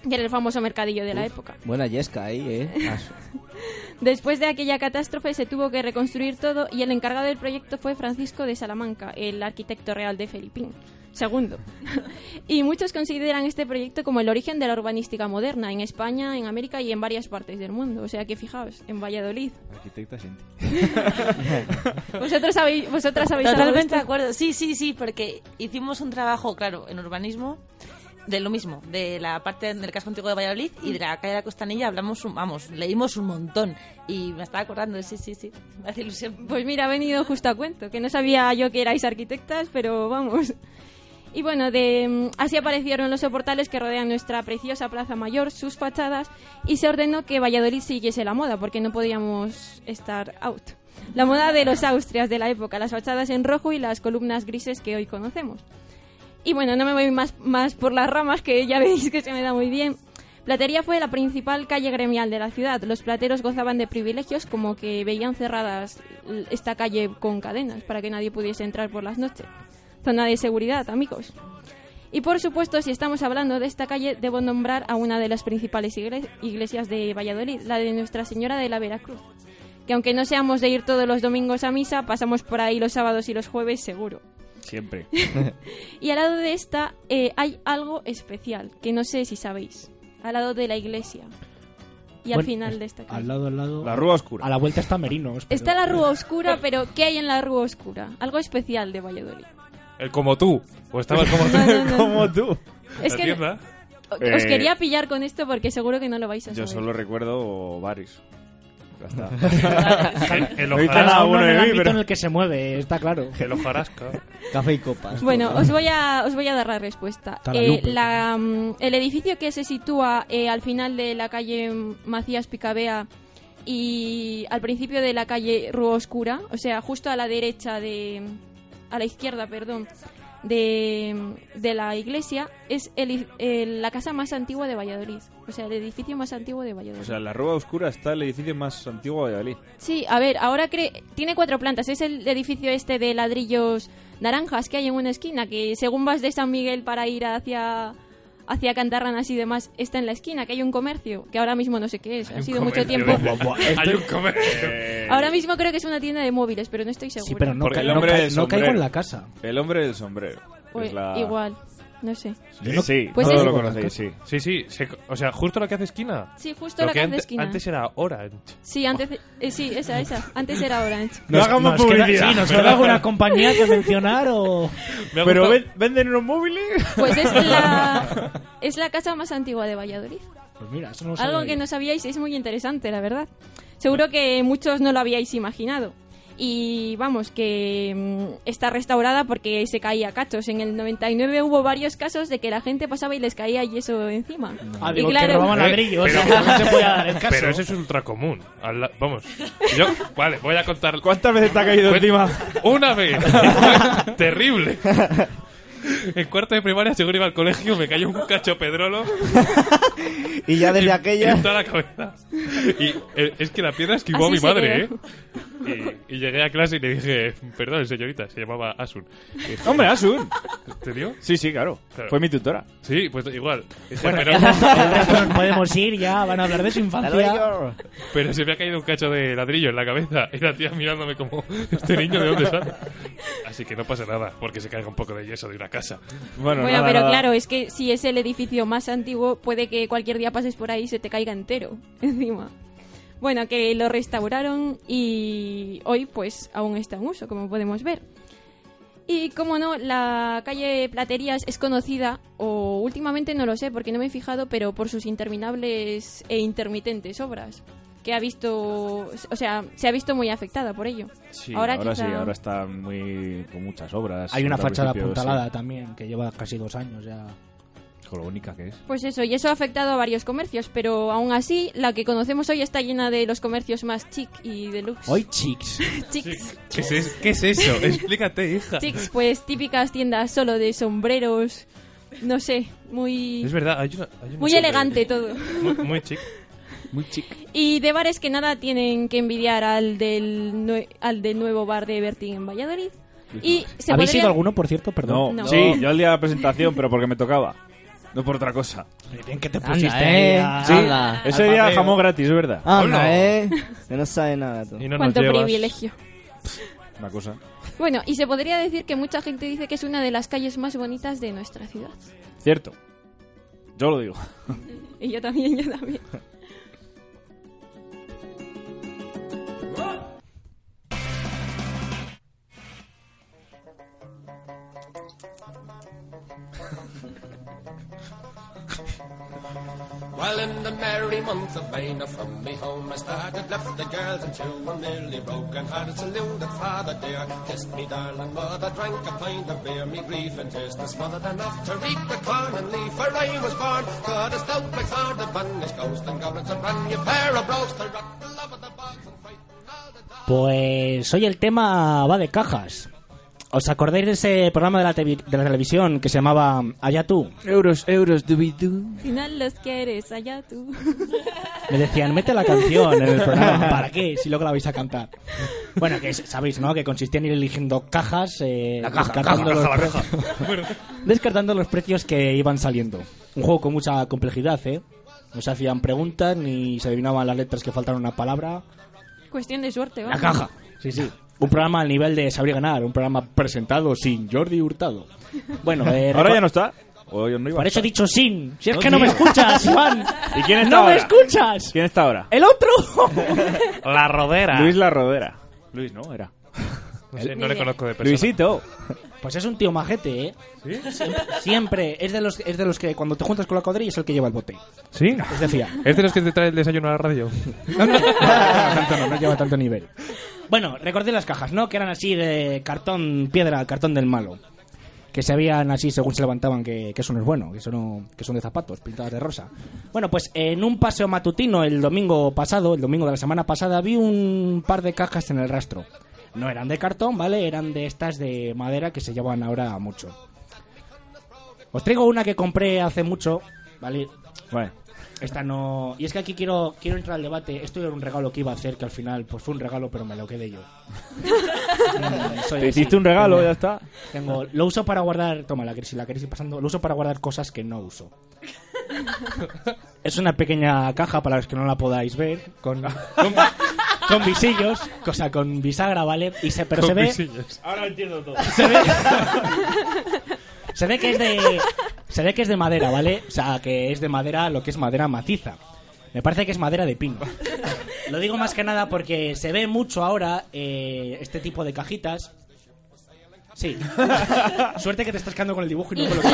que era el famoso mercadillo de la época. Buena yesca ahí, ¿eh? Después de aquella catástrofe se tuvo que reconstruir todo y el encargado del proyecto fue Francisco de Salamanca, el arquitecto real de Felipín. Segundo. y muchos consideran este proyecto como el origen de la urbanística moderna en España, en América y en varias partes del mundo. O sea que fijaos, en Valladolid. Arquitecta Senti. Vosotros habéis, vosotras habéis Totalmente de acuerdo. Sí, sí, sí, porque hicimos un trabajo, claro, en urbanismo de lo mismo, de la parte del casco antiguo de Valladolid y de la calle de la Costanilla hablamos, un- vamos, leímos un montón y me estaba acordando, sí, sí, sí. Pues mira, ha venido justo a cuento, que no sabía yo que erais arquitectas, pero vamos. Y bueno, de, mm, así aparecieron los soportales que rodean nuestra preciosa Plaza Mayor, sus fachadas, y se ordenó que Valladolid siguiese la moda, porque no podíamos estar out. La moda de los Austrias de la época, las fachadas en rojo y las columnas grises que hoy conocemos. Y bueno, no me voy más, más por las ramas, que ya veis que se me da muy bien. Platería fue la principal calle gremial de la ciudad. Los plateros gozaban de privilegios como que veían cerradas esta calle con cadenas para que nadie pudiese entrar por las noches. Zona de seguridad, amigos. Y por supuesto, si estamos hablando de esta calle, debo nombrar a una de las principales igle- iglesias de Valladolid, la de Nuestra Señora de la Veracruz. Que aunque no seamos de ir todos los domingos a misa, pasamos por ahí los sábados y los jueves seguro. Siempre. Y al lado de esta eh, hay algo especial, que no sé si sabéis. Al lado de la iglesia. Y al Bueno, final de esta Al calle. lado, al lado. La Rúa Oscura. A la vuelta está Merinos. pero- Está la Rúa Oscura, pero ¿qué hay en la Rúa Oscura? Algo especial de Valladolid. El como tú. O estabas como tú. No, no, no. Como tú. Es ¿La que tienda? os Eh, quería pillar con esto porque seguro que no lo vais a Yo saber. solo recuerdo bares. Ya está. El, el Uno en el de mí, ámbito pero- en el que se mueve, está claro. El hojarasca. Café y copas. Bueno, os voy a, os voy a dar la respuesta. Eh, la, mm, el edificio que se sitúa eh, al final de la calle Macías Picabea y al principio de la calle Rúa Oscura, o sea, justo a la derecha de... a la izquierda, perdón, de, de la iglesia, es el, el- la casa más antigua de Valladolid. O sea, el edificio más antiguo de Valladolid. O sea, en la Rúa Oscura está el edificio más antiguo de Valladolid. Sí, a ver, ahora cre- tiene cuatro plantas. Es el edificio este de ladrillos naranjas que hay en una esquina, que según vas de San Miguel para ir hacia hacia Cantarranas y demás, está en la esquina, que hay un comercio, que ahora mismo no sé qué es, ha sido mucho tiempo. Hay un comercio. Eh, Ahora mismo creo que es una tienda de móviles, pero no estoy segura. Sí, pero no, ca- el no, hombre ca- no caigo en la casa. El hombre del sombrero. O- es la- Igual, no sé. Sí, sí, Pues todos es- lo conocéis, sí. Sí, sí. se- o sea, justo la que hace esquina. Sí, justo Lo la que hace esquina. Antes era Orange. Sí, antes, eh, sí, esa, esa. Antes era Orange. No hagamos queda- publicidad. sí, ¿Nos queda alguna compañía que mencionar o...? Me Pero ven- venden unos móviles. Pues es la, es la casa más antigua de Valladolid. Pues mira, eso no lo Algo sabía que no sabíais es muy interesante, la verdad. Seguro que muchos no lo habíais imaginado. Y vamos, que mm, está restaurada porque se caía cachos. En el 99 hubo varios casos de que la gente pasaba y les caía yeso encima. Ah, y digo, que claro, robaban Eh, ladrillos. pero- o sea, no se puede dar el caso. Pero eso es ultra común. La- Vamos. Yo, vale, voy a contar. ¿Cuántas veces te ha caído encima? Una vez. Terrible. En cuarto de primaria, según iba al colegio, me cayó un cacho pedrolo Y ya desde en- aquella... en toda la cabeza. Y eh, es que la piedra esquivó a mi madre, ¿eh? Y, y llegué a clase y le dije, perdón, señorita, se llamaba Asun. Y dije, Hombre, Asun. ¿Te dio? Sí, sí, claro. Claro. Fue mi tutora. Sí, pues igual. Dije, Bueno, pero, nos podemos ir ya, van a hablar de su infancia. pero se me ha caído un cacho de ladrillo en la cabeza y la tía mirándome como, ¿este niño de dónde sale? Así que no pasa nada, porque se caiga un poco de yeso de una casa. Bueno, Bueno, nada, pero nada. claro, es que si es el edificio más antiguo, puede que cualquier día pases por ahí y se te caiga entero encima. Bueno, que lo restauraron y hoy pues aún está en uso, como podemos ver. Y como no, la calle Platerías es conocida, o últimamente no lo sé porque no me he fijado, pero por sus interminables e intermitentes obras, que ha visto, o sea, se ha visto muy afectada por ello. Sí, Ahora ahora, quizá- sí, ahora está muy con muchas obras. Hay una fachada apuntalada sí. también, que lleva casi dos años ya. Con lo única que es. Pues eso, y eso ha afectado a varios comercios, pero aún así, la que conocemos hoy está llena de los comercios más chic y deluxe. Hoy, chicos. Chics. ¿Qué es, qué es eso? Explícate, hija. Chics, pues típicas tiendas solo de sombreros, no sé, muy, Es verdad, hay una... hay una muy elegante todo. Muy, muy chic. Muy chic. Y de bares que nada tienen que envidiar al del, nue- al del nuevo bar de Bertín en Valladolid. Y se ¿Habéis podría- ido alguno, por cierto? Perdón. No, No. sí, yo el día de la presentación, pero porque me tocaba. No por otra cosa. Bien que te Anda, pusiste eh. ahí a- Sí. al Ese día jamón gratis, es verdad. Anda, Hola. eh. Que no sabe nada tú. Y no Cuánto llevas. privilegio. Una cosa. Bueno, y se podría decir que mucha gente dice que es una de las calles más bonitas de nuestra ciudad. Cierto. Yo lo digo. Y yo también, yo también. Well, in the merry month of May, now from me home I started, left the girls and two were nearly broken hearted. Saluted father dear, kissed me darling mother, drank a pint of beer, me grief and tears was smothered enough to reap the corn and leaf. For I was born, good as stout like sword, the banished ghost and goblins, a brand new pair of brogues to rock the love of the bogs and frighten all the dogs. Pues hoy el tema va de cajas. ¿Os acordáis de ese programa de la, tevi- de la televisión que se llamaba Allá tú? Euros, euros, dubidú. Al final los quieres, allá tú. Me decían, mete la canción en el programa. ¿Para qué? Si luego la vais a cantar. Bueno, que sabéis, ¿no? Que consistía en ir eligiendo cajas, eh, descartando, los pre- descartando los precios que iban saliendo. Un juego con mucha complejidad, ¿eh? No se hacían preguntas ni se adivinaban las letras que faltaban una palabra. Cuestión de suerte, La vamos. caja. Sí, sí. Un programa al nivel de Saber Ganar, un programa presentado sin Jordi Hurtado. Bueno, eh, Ahora ya no está. O yo no iba Por eso he estar. dicho sin. Si es No, que no me escuchas, Iván. ¿Y quién está ¡No me ahora? escuchas! ¿Quién está ahora? ¡El otro! La rodera. Luis La Rodera. Luis, ¿no? Era. No, sé, no le conozco de persona. Luisito. Pues es un tío majete, ¿eh? Siempre, siempre. Es de los es de los que cuando te juntas con la cuadrilla es el que lleva el bote. ¿Sí? Es de fiar. ¿Es de los que te trae el desayuno a la radio? No, no, no, tanto no, no lleva tanto nivel. Bueno, recordé las cajas, ¿no? Que eran así de cartón, piedra, cartón del malo. Que se veían así según se levantaban, que, que eso no es bueno, que, eso no, que son de zapatos, pintadas de rosa. Bueno, pues en un paseo matutino el domingo pasado, el domingo de la semana pasada, vi un par de cajas en el rastro. No eran de cartón, ¿vale? Eran de estas de madera que se llevan ahora mucho. Os traigo una que compré hace mucho, ¿vale? Esta no. Y es que aquí quiero, quiero entrar al debate. Esto era un regalo que iba a hacer, que al final pues fue un regalo, pero me lo quedé yo. Soy te así. hiciste un regalo, Tengo- ya está. Tengo, lo uso para guardar. Toma, la si la queréis ir pasando. Lo uso para guardar cosas que no uso. Es una pequeña caja para los que no la podáis ver, con, con, con visillos, cosa con bisagra, ¿vale? Y se, pero se ve, Ahora entiendo todo. se ve, se ve que es de, se ve que es de madera, ¿vale? O sea, que es de madera, lo que es madera maciza. Me parece que es madera de pino. Lo digo más que nada porque se ve mucho ahora eh, este tipo de cajitas. Sí. Suerte que te estás quedando con el dibujo y no con lo que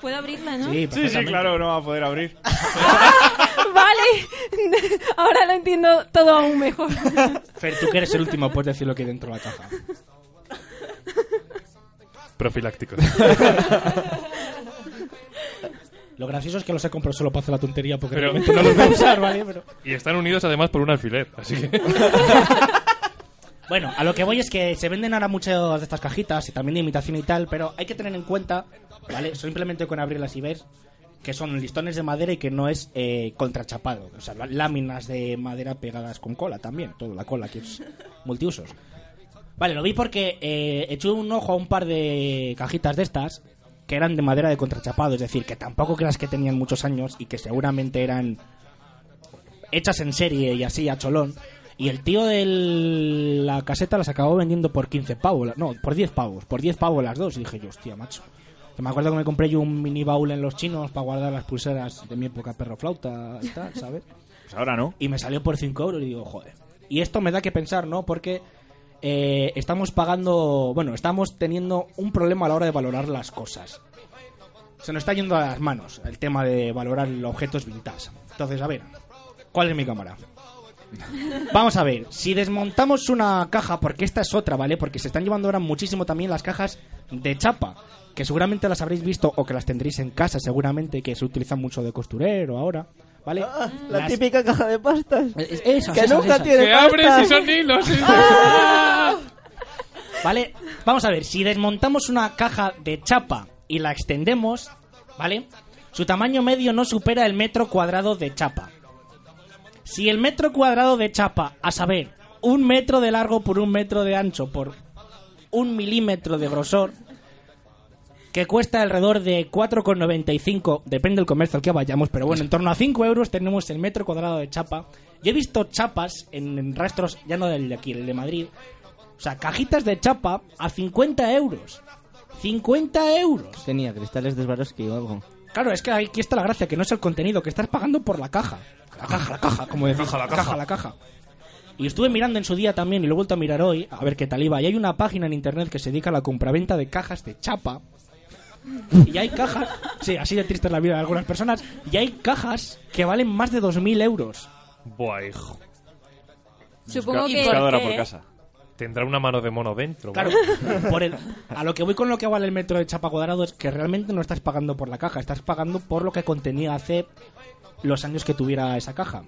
Puedo abrirla, ¿no? Sí, Sí, claro, no va a poder abrir. Vale. Ahora lo entiendo todo aún mejor. Fer, tú que eres el último, puedes decir lo que hay dentro de la caja. Profilácticos. Lo gracioso es que los he comprado solo para hacer la tontería porque Pero- realmente no los voy a usar, ¿vale? Pero... Y están unidos además por un alfiler, así que... Bueno, a lo que voy es que se venden ahora muchas de estas cajitas y también de imitación y tal, pero hay que tener en cuenta, ¿vale? Simplemente con abrirlas y ver que son listones de madera y que no es eh, contrachapado. O sea, lá- láminas de madera pegadas con cola también, toda la cola que es multiusos. Vale, lo vi porque eh, eché un ojo a un par de cajitas de estas que eran de madera de contrachapado, es decir, que tampoco creas que tenían muchos años y que seguramente eran hechas en serie y así a cholón. Y el tío de la caseta las acabó vendiendo por 15 pavos. No, por 10 pavos. Por 10 pavos las dos. Y dije yo, hostia, macho. Que me acuerdo que me compré yo un mini baúl en los chinos para guardar las pulseras de mi época perro flauta y tal, ¿sabes? Pues ahora no. Y me salió por 5 euros y digo, joder. Y esto me da que pensar, ¿no? Porque eh, estamos pagando, bueno, estamos teniendo un problema a la hora de valorar las cosas. Se nos está yendo a las manos el tema de valorar los objetos vintage. Entonces, a ver, ¿cuál es mi cámara? Vamos a ver, si desmontamos una caja, porque esta es otra, ¿vale? Porque se están llevando ahora muchísimo también las cajas de chapa, que seguramente las habréis visto o que las tendréis en casa, seguramente, que se utilizan mucho de costurero ahora, ¿vale? La Las- típica caja de pastas. es- que nunca esas. tiene ¡Que abres y son hilos! y- ¿Vale? Vamos a ver, si desmontamos una caja de chapa y la extendemos, ¿vale? Su tamaño medio no supera el metro cuadrado de chapa. Si el metro cuadrado de chapa, a saber, un metro de largo por un metro de ancho por un milímetro de grosor, que cuesta alrededor de 4,95, depende del comercio al que vayamos, pero bueno, en torno a 5 euros tenemos el metro cuadrado de chapa. Yo he visto chapas en, en rastros, ya no del de aquí, el de Madrid, o sea, cajitas de chapa a 50 euros. 50 euros. Tenía cristales de Swarovski o algo. Claro, es que aquí está la gracia, que no es el contenido, que estás pagando por la caja. La caja, la caja, como decís. caja, la caja, caja. la caja. Y estuve mirando en su día también, y lo he vuelto a mirar hoy, a ver qué tal iba. Y hay una página en internet que se dedica a la compraventa de cajas de chapa. Y hay cajas, sí, así de triste es la vida de algunas personas, y hay cajas que valen más de 2.000 euros. Buah, hijo. Supongo ¿Y que... por Buscadora por casa. Tendrá una mano de mono dentro. Claro, por el- a lo que voy con lo que vale el metro de chapa cuadrado es que realmente no estás pagando por la caja, estás pagando por lo que contenía hace los años que tuviera esa caja.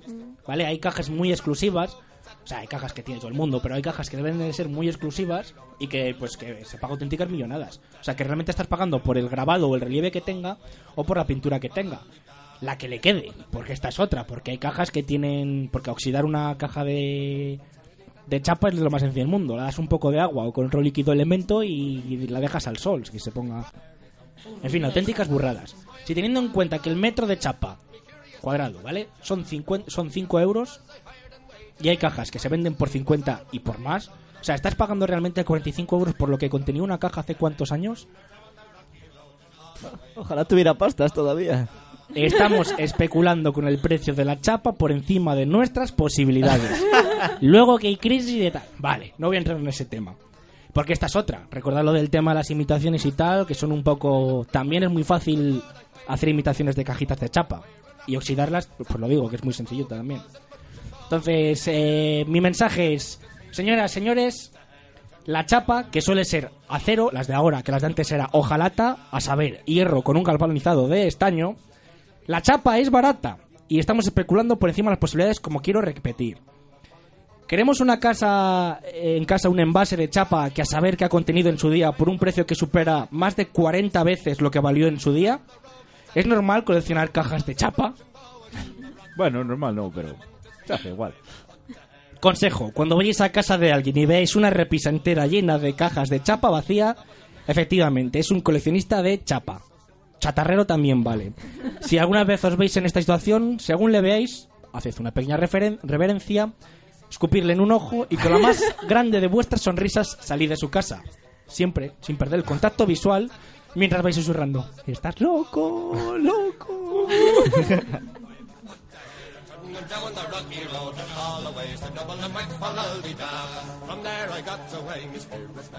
¿Vale? Hay cajas muy exclusivas, o sea, hay cajas que tiene todo el mundo, pero hay cajas que deben de ser muy exclusivas y que pues que se paga auténticas millonadas. O sea, que realmente estás pagando por el grabado o el relieve que tenga o por la pintura que tenga. La que le quede, porque esta es otra, porque hay cajas que tienen... Porque oxidar una caja de, de chapa es lo más sencillo del mundo. Le das un poco de agua o con otro líquido elemento y la dejas al sol, que se ponga... En fin, auténticas burradas. Si teniendo en cuenta que el metro de chapa cuadrado, ¿vale? Son 50, son 5 euros y hay cajas que se venden por 50 y por más. O sea, estás pagando realmente 45 euros por lo que contenía una caja hace cuántos años. Ojalá tuviera pastas todavía. Estamos especulando con el precio de la chapa por encima de nuestras posibilidades. Luego que hay crisis y de tal. Vale, no voy a entrar en ese tema. Porque esta es otra. Recordad lo del tema de las imitaciones y tal, que son un poco... También es muy fácil hacer imitaciones de cajitas de chapa. Y oxidarlas, pues lo digo, que es muy sencillo también. Entonces, eh, mi mensaje es, señoras, señores, la chapa, que suele ser acero, las de ahora, que las de antes era hojalata, a saber, hierro con un galvanizado de estaño, la chapa es barata y estamos especulando por encima de las posibilidades como quiero repetir. Queremos una casa eh, en casa un envase de chapa que a saber que ha contenido en su día por un precio que supera más de 40 veces lo que valió en su día. ¿Es normal coleccionar cajas de chapa? Bueno, normal no, pero hace igual. Consejo, cuando vayáis a casa de alguien y veáis una repisa entera llena de cajas de chapa vacía, efectivamente, es un coleccionista de chapa. Chatarrero también vale. Si alguna vez os veis en esta situación, según le veáis, haced una pequeña reverencia, escupirle en un ojo y con la más grande de vuestras sonrisas salid de su casa. Siempre, sin perder el contacto visual, mientras vais susurrando. Estás loco, loco. down the rocky road and all the ways to double and right for da. From there I got away, spirits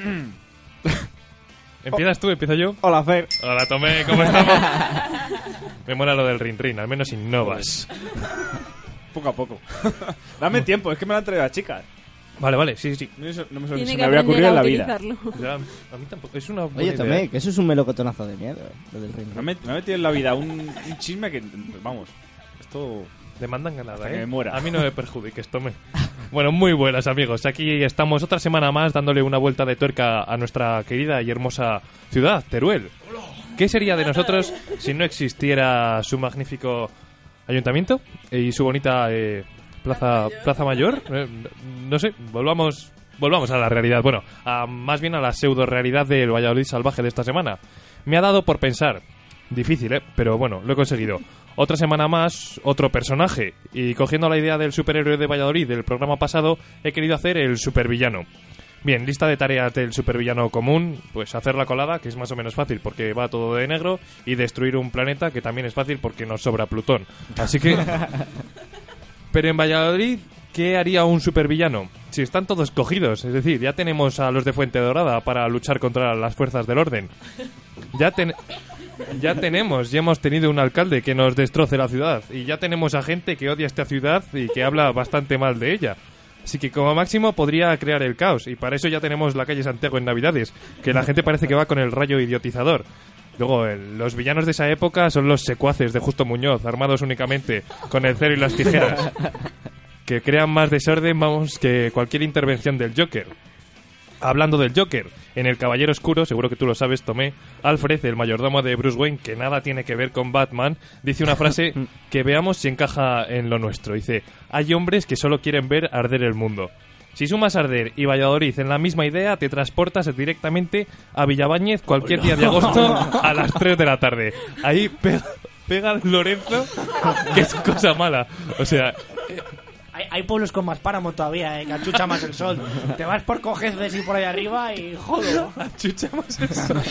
¿Empiezas tú? ¿Empiezo yo? Hola, Fer. Hola, Tomé, ¿cómo estamos? Me mola lo del rin rin, al menos innovas. Poco a poco. Dame tiempo, es que me lo han traído las chicas. Vale, vale, sí, sí. No, eso- no me, Tiene se que me había ocurrido en a la vida. Ya, a mí tampoco. Es una buena Oye, idea. Tomé, que eso es un melocotonazo de miedo, eh, lo del reino. Me ha met- me ha metido en la vida un, un chisme que, vamos, esto... Demandan ganada, Hasta que ¿eh? me muera. A mí no me perjudiques, Tomé. Bueno, muy buenas, amigos. Aquí estamos otra semana más dándole una vuelta de tuerca a nuestra querida y hermosa ciudad, Teruel. ¿Qué sería de nosotros si no existiera su magnífico ayuntamiento y su bonita eh, plaza, plaza mayor? Eh, no sé, volvamos, volvamos a la realidad. Bueno, a- más bien a la pseudo realidad del Valladolid salvaje de esta semana. Me ha dado por pensar, difícil, ¿eh? Pero bueno, lo he conseguido. Otra semana más, otro personaje. Y cogiendo la idea del superhéroe de Valladolid del programa pasado, he querido hacer el supervillano. Bien, lista de tareas del supervillano común, pues hacer la colada, que es más o menos fácil porque va todo de negro, y destruir un planeta, que también es fácil porque nos sobra Plutón. Así que... Pero en Valladolid, ¿qué haría un supervillano? Si están todos cogidos, es decir, ya tenemos a los de Fuente Dorada para luchar contra las fuerzas del orden. Ya, ten- ya tenemos, ya hemos tenido un alcalde que nos destroce la ciudad. Y ya tenemos a gente que odia esta ciudad y que habla bastante mal de ella. Así que como máximo podría crear el caos. Y para eso ya tenemos la calle Santiago en Navidades, que la gente parece que va con el rayo idiotizador. Luego, los villanos de esa época son los secuaces de Justo Muñoz, armados únicamente con el cero y las tijeras. Que crean más desorden, vamos, que cualquier intervención del Joker. Hablando del Joker, en El Caballero Oscuro, seguro que tú lo sabes, Tomé, Alfred, el mayordomo de Bruce Wayne, que nada tiene que ver con Batman, dice una frase que veamos si encaja en lo nuestro. Dice, hay hombres que solo quieren ver arder el mundo. Si sumas Arder y Valladolid en la misma idea, te transportas directamente a Villabáñez cualquier día de agosto a las 3 de la tarde. Ahí pega, pega Lorenzo, que es cosa mala. O sea, Hay, hay pueblos con más páramo todavía, eh, que achucha más el sol. Te vas por cojeces y por ahí arriba y jodo. achucha más el sol.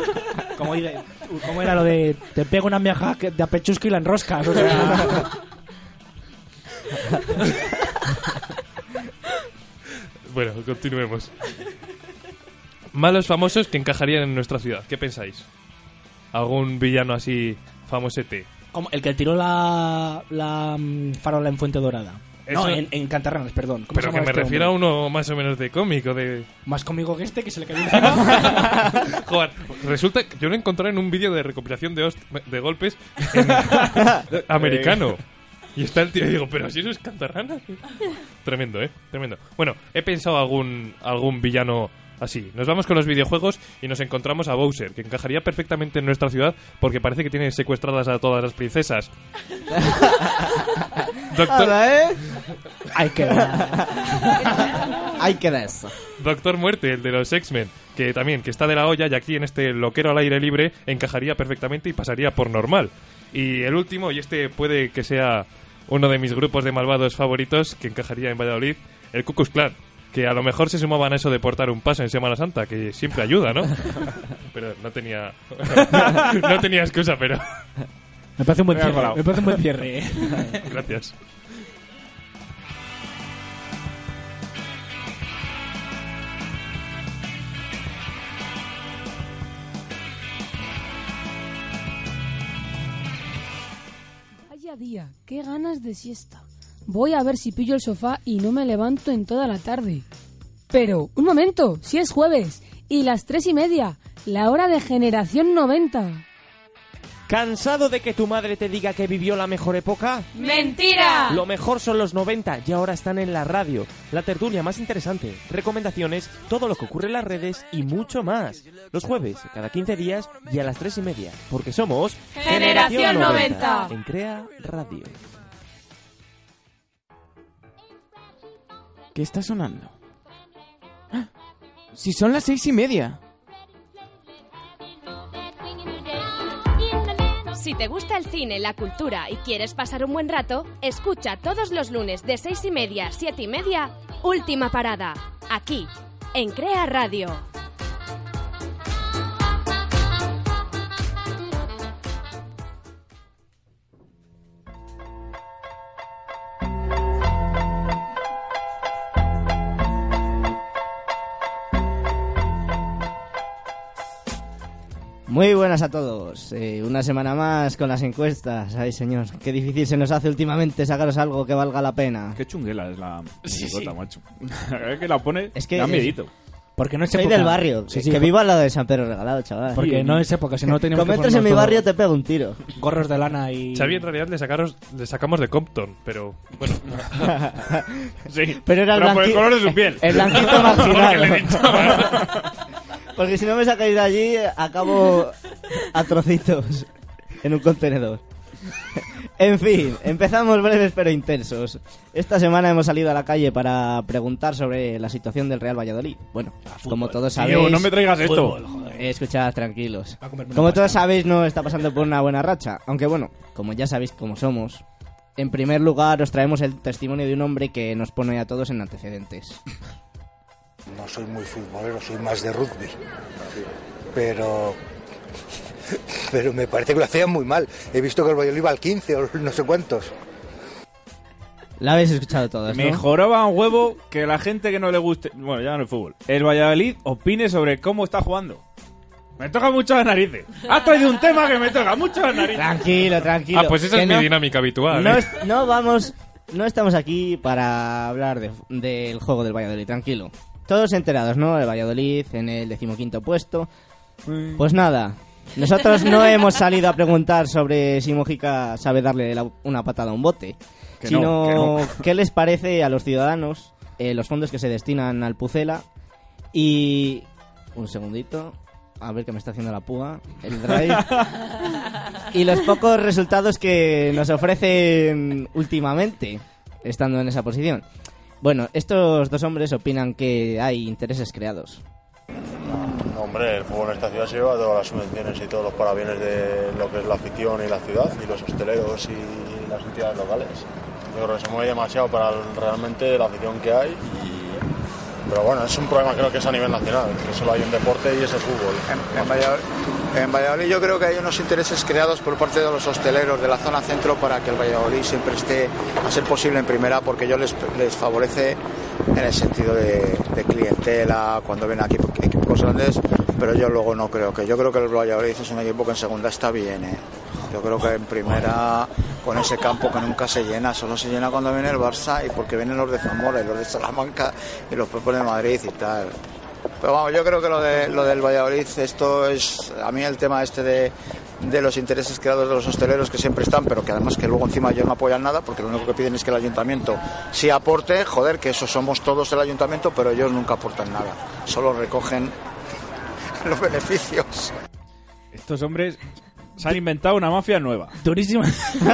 Como, dice- como era lo de te pego una que- de apechusca y la enroscas. O sea, Bueno, continuemos. Malos famosos que encajarían en nuestra ciudad. ¿Qué pensáis? ¿Algún villano así famosete? como el que tiró la, la mm, farola en Fuente Dorada. No, Eso- en, en Cantarranas, perdón. ¿Cómo Pero se que me este refiero a hombre? uno más o menos de cómico, de... Más conmigo que este, que se le cayó encima. Joder, resulta que yo lo encontré en un vídeo de recopilación de, host- de golpes en- americano. Y está el tío y digo, pero si eso es cantarrana. Tremendo, ¿eh? Tremendo. Bueno, he pensado algún, algún villano así. Nos vamos con los videojuegos y nos encontramos a Bowser, que encajaría perfectamente en nuestra ciudad porque parece que tiene secuestradas a todas las princesas. Doctor, Ahora, ¿eh? Hay que Hay que dar eso. Doctor Muerte, el de los X-Men, que también, que está de la olla y aquí en este loquero al aire libre encajaría perfectamente y pasaría por normal. Y el último, y este puede que sea uno de mis grupos de malvados favoritos, que encajaría en Valladolid, el Ku Klux Klan. que a lo mejor se sumaban a eso de portar un paso en Semana Santa, que siempre ayuda, ¿no? Pero no tenía no tenía excusa, pero Me parece un buen Me cierre. Me parece un buen cierre. gracias. Vaya día, qué ganas de siesta. Voy a ver si pillo el sofá y no me levanto en toda la tarde. Pero, un momento, si es jueves y las tres y media, la hora de generación 90. ¿Cansado de que tu madre te diga que vivió la mejor época? ¡Mentira! Lo mejor son los 90 y ahora están en la radio. La tertulia más interesante, recomendaciones, todo lo que ocurre en las redes y mucho más. Los jueves, cada 15 días y a las 3 y media. Porque somos Generación 90. En Crea Radio. ¿Qué está sonando? ¡Ah! Si son las seis y media. Si te gusta el cine, la cultura y quieres pasar un buen rato, escucha todos los lunes de seis y media a siete y media, Última Parada, aquí, en Crea Radio. Muy buenas a todos. Eh, una semana más con las encuestas. Ay, señor, qué difícil se nos hace últimamente sacaros algo que valga la pena. Qué chunguela es la Sí, sí. macho. es que la pone. Es que da es- miedito. Porque no es Soy época. del barrio. Sí, sí, que viva al lado de San Pedro Regalado, chaval. Porque no es época, si no tenemos Como que entres en mi todo- barrio te pego un tiro. Gorros de lana y... Xavi en realidad le, sacaros, le sacamos de Compton, pero bueno. sí, Pero era el, por el blanqui- color de su piel. El blanquito marginal. Porque si no me sacáis de allí, acabo a trocitos en un contenedor. En fin, empezamos breves pero intensos. Esta semana hemos salido a la calle para preguntar sobre la situación del Real Valladolid. Bueno, como todos Tío, sabéis... no me traigas esto. Fútbol, Escuchad, tranquilos. Como todos sabéis, no está pasando por una buena racha. Aunque bueno, como ya sabéis cómo somos, en primer lugar os traemos el testimonio de un hombre que nos pone a todos en antecedentes. No soy muy futbolero, soy más de rugby. Pero. Pero me parece que lo hacían muy mal. He visto que el Valladolid iba al 15 o no sé cuántos. La habéis escuchado todos, ¿no? Mejoraba un huevo que la gente que no le guste. Bueno, ya no el fútbol. El Valladolid opine sobre cómo está jugando. Me toca mucho las narices. Has traído un tema que me toca mucho las narices. Tranquilo, tranquilo. Ah, pues esa Que es no- mi dinámica habitual. No, ¿eh? es- no vamos, no estamos aquí para hablar de- del juego del Valladolid, tranquilo. Todos enterados, ¿no? El Valladolid en el decimoquinto puesto. Pues nada, nosotros no hemos salido a preguntar sobre si Mojica sabe darle la- una patada a un bote, Que sino no, que no. qué les parece a los ciudadanos eh, los fondos que se destinan al Pucela y... Un segundito, a ver que me está haciendo la púa, el drive. y los pocos resultados que nos ofrecen últimamente, estando en esa posición. Bueno, estos dos hombres opinan que hay intereses creados. Hombre, el fútbol en esta ciudad se lleva todas las subvenciones y todos los parabienes de lo que es la afición y la ciudad y los hosteleros y las entidades locales. Yo creo que se mueve demasiado para realmente la afición que hay y... Pero bueno, es un problema creo que es a nivel nacional, que solo hay un deporte y es el fútbol. En Valladolid, yo creo que hay unos intereses creados por parte de los hosteleros de la zona centro para que el Valladolid siempre esté a ser posible en primera porque ello les, favorece en el sentido de, de clientela cuando ven aquí equipos grandes, pero yo luego no creo que. Yo creo que el Valladolid es un equipo que en segunda está bien. ¿eh? Yo creo que en primera, con ese campo que nunca se llena, solo se llena cuando viene el Barça y porque vienen los de Zamora y los de Salamanca y los propios de Madrid y tal. Pero vamos, yo creo que lo, de, lo del Valladolid, esto es, a mí el tema este de, de los intereses creados de los hosteleros que siempre están, pero que además que luego encima ellos no apoyan nada, porque lo único que piden es que el ayuntamiento sí aporte, joder, que eso somos todos el ayuntamiento, pero ellos nunca aportan nada, solo recogen los beneficios. Estos hombres se han inventado una mafia nueva. Durísima.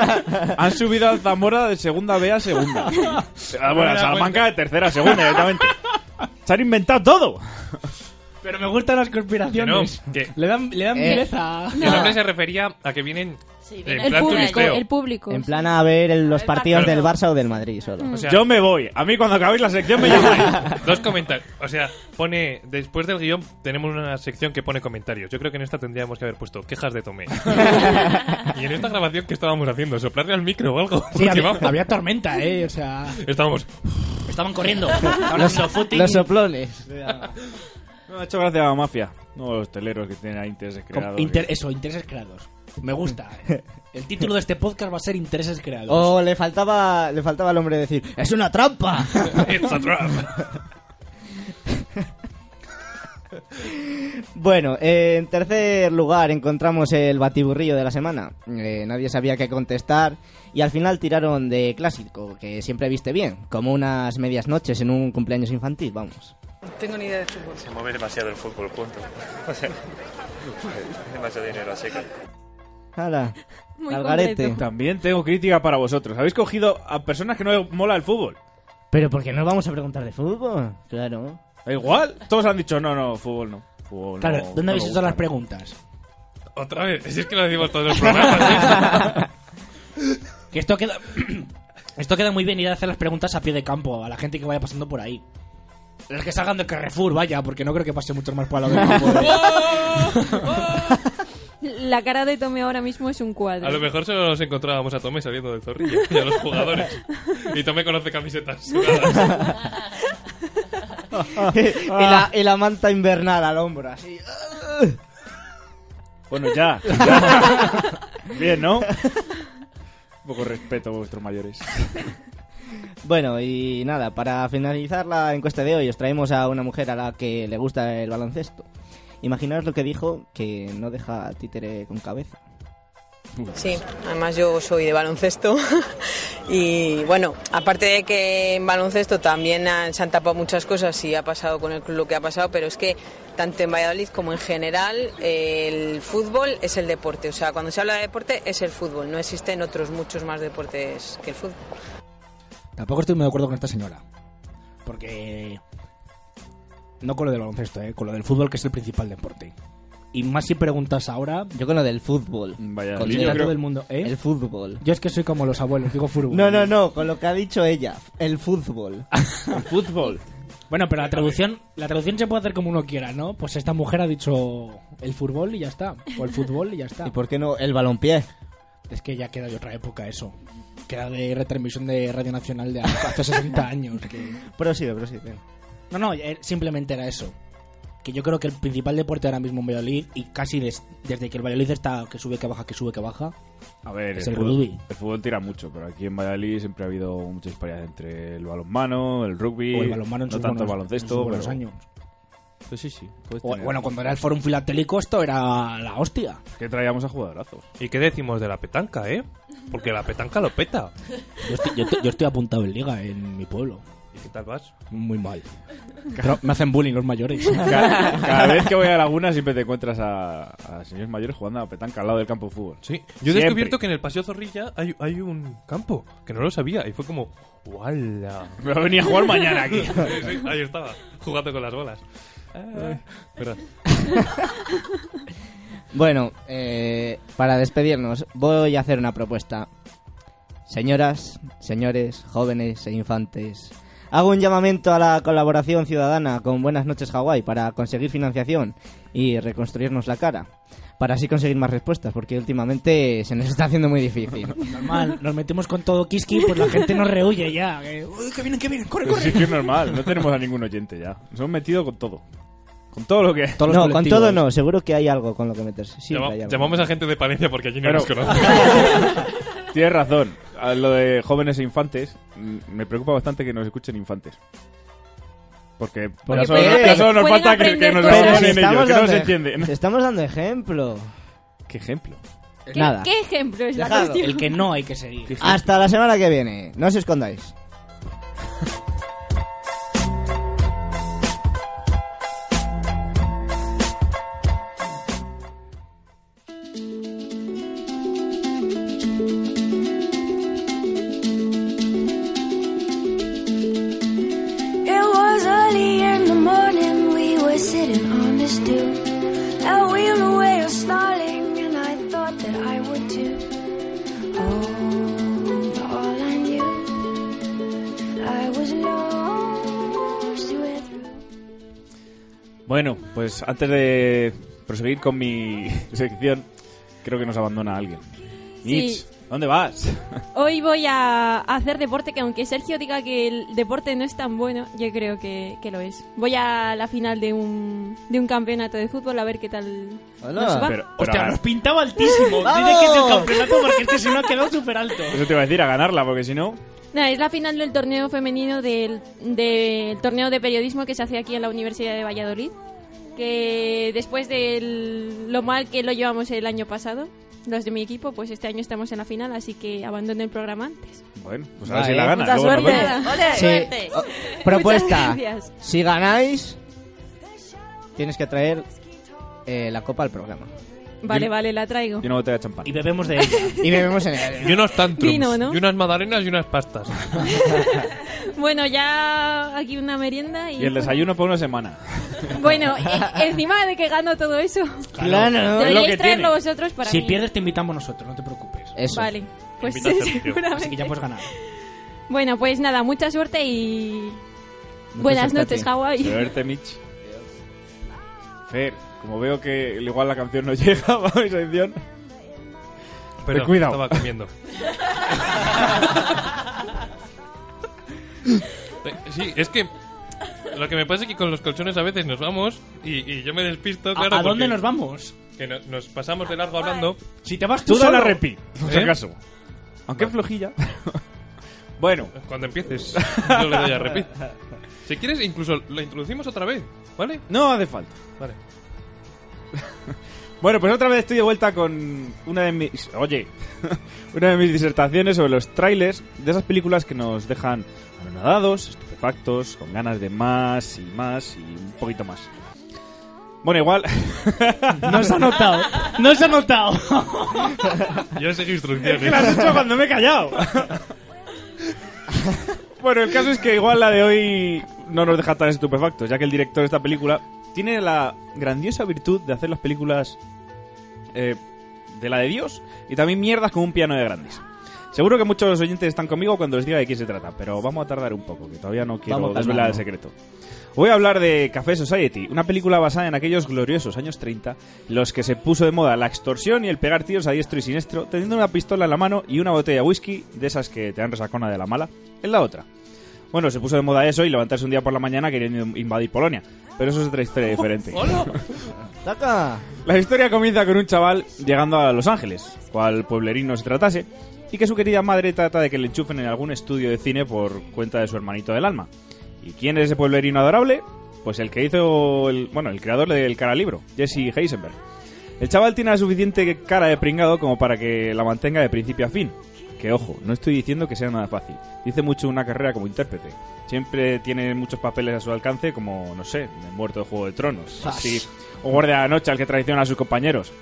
Han subido al Zamora de segunda B a segunda. Ah, bueno, a Salamanca de tercera a segunda directamente. Se han inventado todo. Pero me gustan las conspiraciones. Que no, que- Le dan, le dan Eh, el hombre se refería a que vienen El plan público, el público. En plan a ver el- los partidos del Barça o del Madrid solo. O sea- Yo me voy. A mí cuando acabéis la sección me llamáis. Dos comentarios. O sea, pone. Después del guion tenemos una sección que pone comentarios. Yo creo que en esta tendríamos que haber puesto quejas de Tomé. y en esta grabación, ¿qué estábamos haciendo? ¿Soplarle al micro o algo? Sí, había, tormenta, ¿eh? O sea... Estábamos. Estaban corriendo. Footing. Los soplones. Me ha hecho gracia la mafia. No los hosteleros que tienen ahí intereses creados. inter- eso, intereses creados. Me gusta. El título de este podcast va a ser Intereses creados. O le faltaba, le faltaba al hombre decir, ¡es una trampa! It's a trap. Bueno, eh, en tercer lugar encontramos el batiburrillo de la semana. Eh, nadie sabía qué contestar y al final tiraron de clásico, que siempre viste bien, como unas medias noches en un cumpleaños infantil, vamos. Tengo ni idea de fútbol. Se mueve demasiado el fútbol, punto. O sea, demasiado dinero, así que... Hala, Muy al garete. También tengo crítica para vosotros. Habéis cogido a personas que no mola el fútbol. Pero ¿por qué no vamos a preguntar de fútbol? Claro. Da igual. Todos han dicho, no, no, fútbol no. Fútbol Claro, no, ¿dónde no habéis hecho las preguntas? Otra vez. Si es que lo decimos todos los programas. ¿eh? Que esto queda... esto queda muy bien ir a hacer las preguntas a pie de campo, a la gente que vaya pasando por ahí. Las que salgan del Carrefour, vaya, porque no creo que pase mucho más por al lado del campo. La cara de Tomé ahora mismo es un cuadro. A lo mejor solo nos encontrábamos a Tomé saliendo del zorrillo y a los jugadores. Y Tomé conoce camisetas sudadas. y, la, y la manta invernal al hombro, así. Bueno, ya. ya. Bien, ¿no? Un poco respeto a vuestros mayores. Bueno, y nada, para finalizar la encuesta de hoy os traemos a una mujer a la que le gusta el baloncesto. Imaginaos lo que dijo, que no deja títere con cabeza. Sí, además yo soy de baloncesto y bueno, aparte de que en baloncesto también se han tapado muchas cosas y ha pasado con el club lo que ha pasado, pero es que tanto en Valladolid como en general el fútbol es el deporte, o sea, cuando se habla de deporte es el fútbol, no existen otros muchos más deportes que el fútbol. Tampoco estoy muy de acuerdo con esta señora. Porque... No con lo del baloncesto, ¿eh? Con lo del fútbol, que es el principal deporte. Y más si preguntas ahora... Yo con lo del fútbol. Vaya, Con Considera el- todo el mundo, ¿eh? El fútbol. Yo es que soy como los abuelos, digo fútbol. No, no, no, con lo que ha dicho ella. El fútbol. El fútbol. Bueno, pero la traducción, la traducción se puede hacer como uno quiera, ¿no? Pues esta mujer ha dicho el fútbol y ya está. O el fútbol y ya está. ¿Y por qué no el balompié? Es que ya queda de otra época eso. Queda de retransmisión de Radio Nacional de hace 60 años. que- Prosigue, prosigue. No, no, eh, simplemente era eso. Que yo creo que el principal deporte ahora mismo en Valladolid, y casi des- desde que el Valladolid está que sube, que baja, que sube, que baja, A ver, es el, el fútbol, rugby. el fútbol tira mucho, pero aquí en Valladolid siempre ha habido muchas disparidades entre el balonmano, el rugby, O el balonmano en no sus tanto el baloncesto. en sus buenos pero- años. Pues sí, sí. puedes O- bueno, cuando era el Fórum Filatélico esto era la hostia. Que traíamos a jugadorazos. ¿Y qué decimos de la petanca, eh? Porque la petanca lo peta. Yo estoy, yo yo estoy apuntado en liga en mi pueblo. ¿Y qué tal vas? Muy mal. Pero me hacen bullying los mayores. Cada, cada vez que voy a Laguna siempre te encuentras a, a señores mayores jugando a petanca al lado del campo de fútbol. Sí, yo he Siempre. descubierto que en el Paseo Zorrilla hay, hay un campo, que no lo sabía, y fue como, ¡wala! Me va a venir a jugar mañana aquí. Sí, sí, ahí estaba, jugando con las bolas. Perdón. Bueno, eh, para despedirnos, voy a hacer una propuesta. Señoras, señores, jóvenes e infantes, hago un llamamiento a la colaboración ciudadana con Buenas noches Hawái para conseguir financiación y reconstruirnos la cara. Para así conseguir más respuestas, porque últimamente se nos está haciendo muy difícil. Normal, nos metemos con todo Kiski, pues la gente nos rehuye ya. que, "Uy, que vienen, que vienen, corre, Pues corre. sí que es normal, no tenemos a ningún oyente ya. Nos hemos metido con todo. Con todo lo que... No, con todo no, seguro que hay algo con lo que meterse. Siempre Llama- hay algo. llamamos a gente de Palencia porque allí no Pero- nos conocen. Tienes razón. A lo de jóvenes e infantes, mm, me preocupa bastante que nos escuchen infantes. Porque, Porque solo, pueden- solo nos pueden falta que, que nos Pero en estamos que no se dando- entiende. Te estamos dando ejemplo. ¿Qué ejemplo? ¿Qué, Nada. ¿Qué ejemplo es la Dejadlo. cuestión? El que no hay que seguir. Hasta la semana que viene. No os escondáis. Pues antes de proseguir con mi sección, creo que nos abandona alguien. Sí. Mitch, ¿dónde vas? Hoy voy a hacer deporte, que aunque Sergio diga que el deporte no es tan bueno, yo creo que, que lo es. Voy a la final de un, de un campeonato de fútbol a ver qué tal Hola. nos va. Pero- Hostia, pero- nos pintaba altísimo. ¡Vamos! Dile que es el campeonato porque es que si no ha quedado súper alto. Eso te iba a decir, a ganarla, porque si no... Es la final del torneo femenino del, del torneo de periodismo que se hace aquí en la Universidad de Valladolid. Que después de lo mal que lo llevamos el año pasado, los de mi equipo, pues este año estamos en la final, así que abandono el programa antes. Bueno, pues a ver Vale. si la ganas. Mucha luego nos suerte. Oh, propuesta. Si ganáis, tienes que traer eh, la copa al programa. Vale, vale, la traigo. Y una botella de champán. Y bebemos de ella. Y bebemos en el... Y unos tantrums. Vino, ¿no? Y unas magdalenas y unas pastas. Bueno, ya aquí una merienda y... Y el desayuno por una semana. Bueno, e- encima de que gano todo eso, Claro. Es lo deberíais que traerlo tiene. vosotros para Si mí. pierdes, te invitamos nosotros, no te preocupes. Eso. Vale, pues Sergio. seguramente. Así que ya puedes ganar. Bueno, pues nada, mucha suerte y... Mucha Buenas suerte noches. De verte, Mitch. Fer, como veo que igual la canción no llega a mi sección... Pero cuidado. estaba comiendo. Sí, es que lo que me pasa es que con los colchones a veces nos vamos y, y yo me despisto, ¿A- claro. ¿A, dónde nos vamos? Que no- nos pasamos de largo hablando. Si te vas tú, Tú da la solo. repi, por si ¿Eh? acaso. Aunque es flojilla. bueno, Cuando empieces, yo le doy a repeat. Si quieres, incluso la introducimos otra vez, ¿vale? no hace falta. Vale. Bueno, pues otra vez estoy de vuelta con una de mis... Oye, una de mis disertaciones sobre los trailers de esas películas que nos dejan anonadados, estupefactos, con ganas de más y más y un poquito más. Bueno, igual... No se ha notado. No se ha notado. Yo seguí Es que instrucciones. lo has hecho cuando me he callado. Bueno, el caso es que igual la de hoy no nos deja tan estupefactos, ya que el director de esta película tiene la grandiosa virtud de hacer las películas eh, de la de Dios y también mierdas con un piano de grandes. Seguro que muchos oyentes están conmigo cuando les diga de qué se trata, pero vamos a tardar un poco, que todavía no quiero desvelar el secreto. Voy a hablar de Café Society, una película basada en aquellos gloriosos años 30, en los que se puso de moda la extorsión y el pegar tiros a diestro y siniestro, teniendo una pistola en la mano y una botella de whisky, de esas que te dan resacona de la mala, en la otra. Bueno, se puso de moda eso y levantarse un día por la mañana queriendo invadir Polonia, pero eso es otra historia diferente. La historia comienza con un chaval llegando a Los Ángeles, cual pueblerino se tratase, y que su querida madre trata de que le enchufen en algún estudio de cine por cuenta de su hermanito del alma. ¿Y quién es ese pueblerino adorable? Pues el que hizo, el, bueno, el creador del cara libro, Jesse Heisenberg. El chaval tiene la suficiente cara de pringado como para que la mantenga de principio a fin. Que ojo, no estoy diciendo que sea nada fácil. Dice mucho una carrera como intérprete. Siempre tiene muchos papeles a su alcance, como, no sé, el muerto de Juego de Tronos. Así, o guardia de la noche al que traiciona a sus compañeros.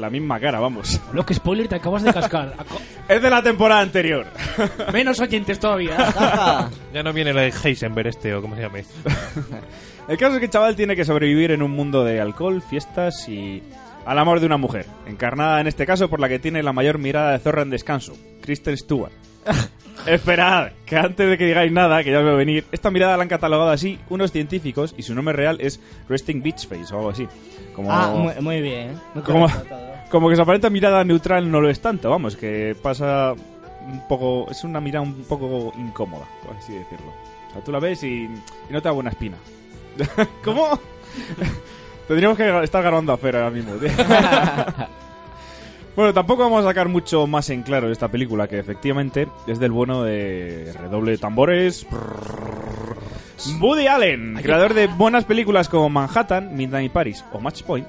La misma cara, vamos. Lo que spoiler te acabas de cascar. Es de la temporada anterior. Menos oyentes todavía. Ya no viene la de Heisenberg este o como se llame. El caso es que el chaval tiene que sobrevivir en un mundo de alcohol, fiestas y al amor de una mujer, encarnada en este caso por la que tiene la mayor mirada de zorra en descanso, Kristen Stewart. Esperad, que antes de que digáis nada, que ya os veo venir, esta mirada la han catalogado así unos científicos y su nombre real es Resting Beach Face o algo así. Como, Ah, muy, muy bien. Muy como, correcto todo. Como que su aparente mirada neutral no lo es tanto, vamos, que pasa un poco, es una mirada un poco incómoda, por así decirlo. O sea, tú la ves y, y no te da buena espina. ¿Cómo? Tendríamos que estar grabando a Fer ahora mismo, tío. bueno, tampoco vamos a sacar mucho más en claro de esta película, que efectivamente es del bueno de redoble de tambores. Woody Allen, creador de buenas películas como Manhattan, Midnight Paris o Match Point,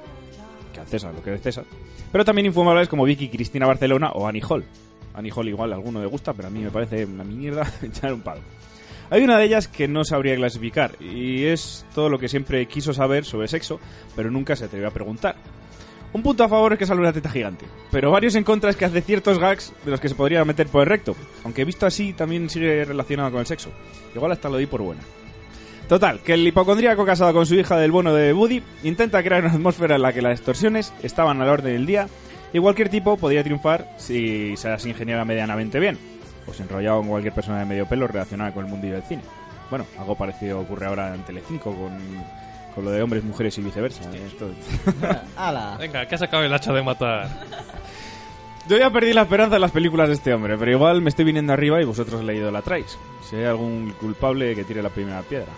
que al César lo que es César, pero también infumables como Vicky Cristina Barcelona o Annie Hall. Annie Hall igual a alguno le gusta, pero a mí me parece una mierda echar un palo. Hay una de ellas que no sabría clasificar y es todo lo que siempre quiso saber sobre sexo, pero nunca se atrevió a preguntar. Un punto a favor es que sale una teta gigante, pero varios en contra es que hace ciertos gags de los que se podría meter por el recto, aunque visto así también sigue relacionado con el sexo. Igual hasta lo di por buena. Total, que el hipocondríaco casado con su hija del bono de Woody intenta crear una atmósfera en la que las extorsiones estaban a la orden del día y cualquier tipo podría triunfar si se las ingeniara medianamente bien, o se enrollaba con cualquier persona de medio pelo relacionada con el mundillo del cine. Bueno, algo parecido ocurre ahora en Telecinco con Con lo de hombres, mujeres y viceversa. Esto- Venga, que has acabado el hacha de matar. Yo ya perdí la esperanza en las películas de este hombre, pero igual me estoy viniendo arriba y vosotros leído la traéis. Si hay algún culpable que tire la primera piedra.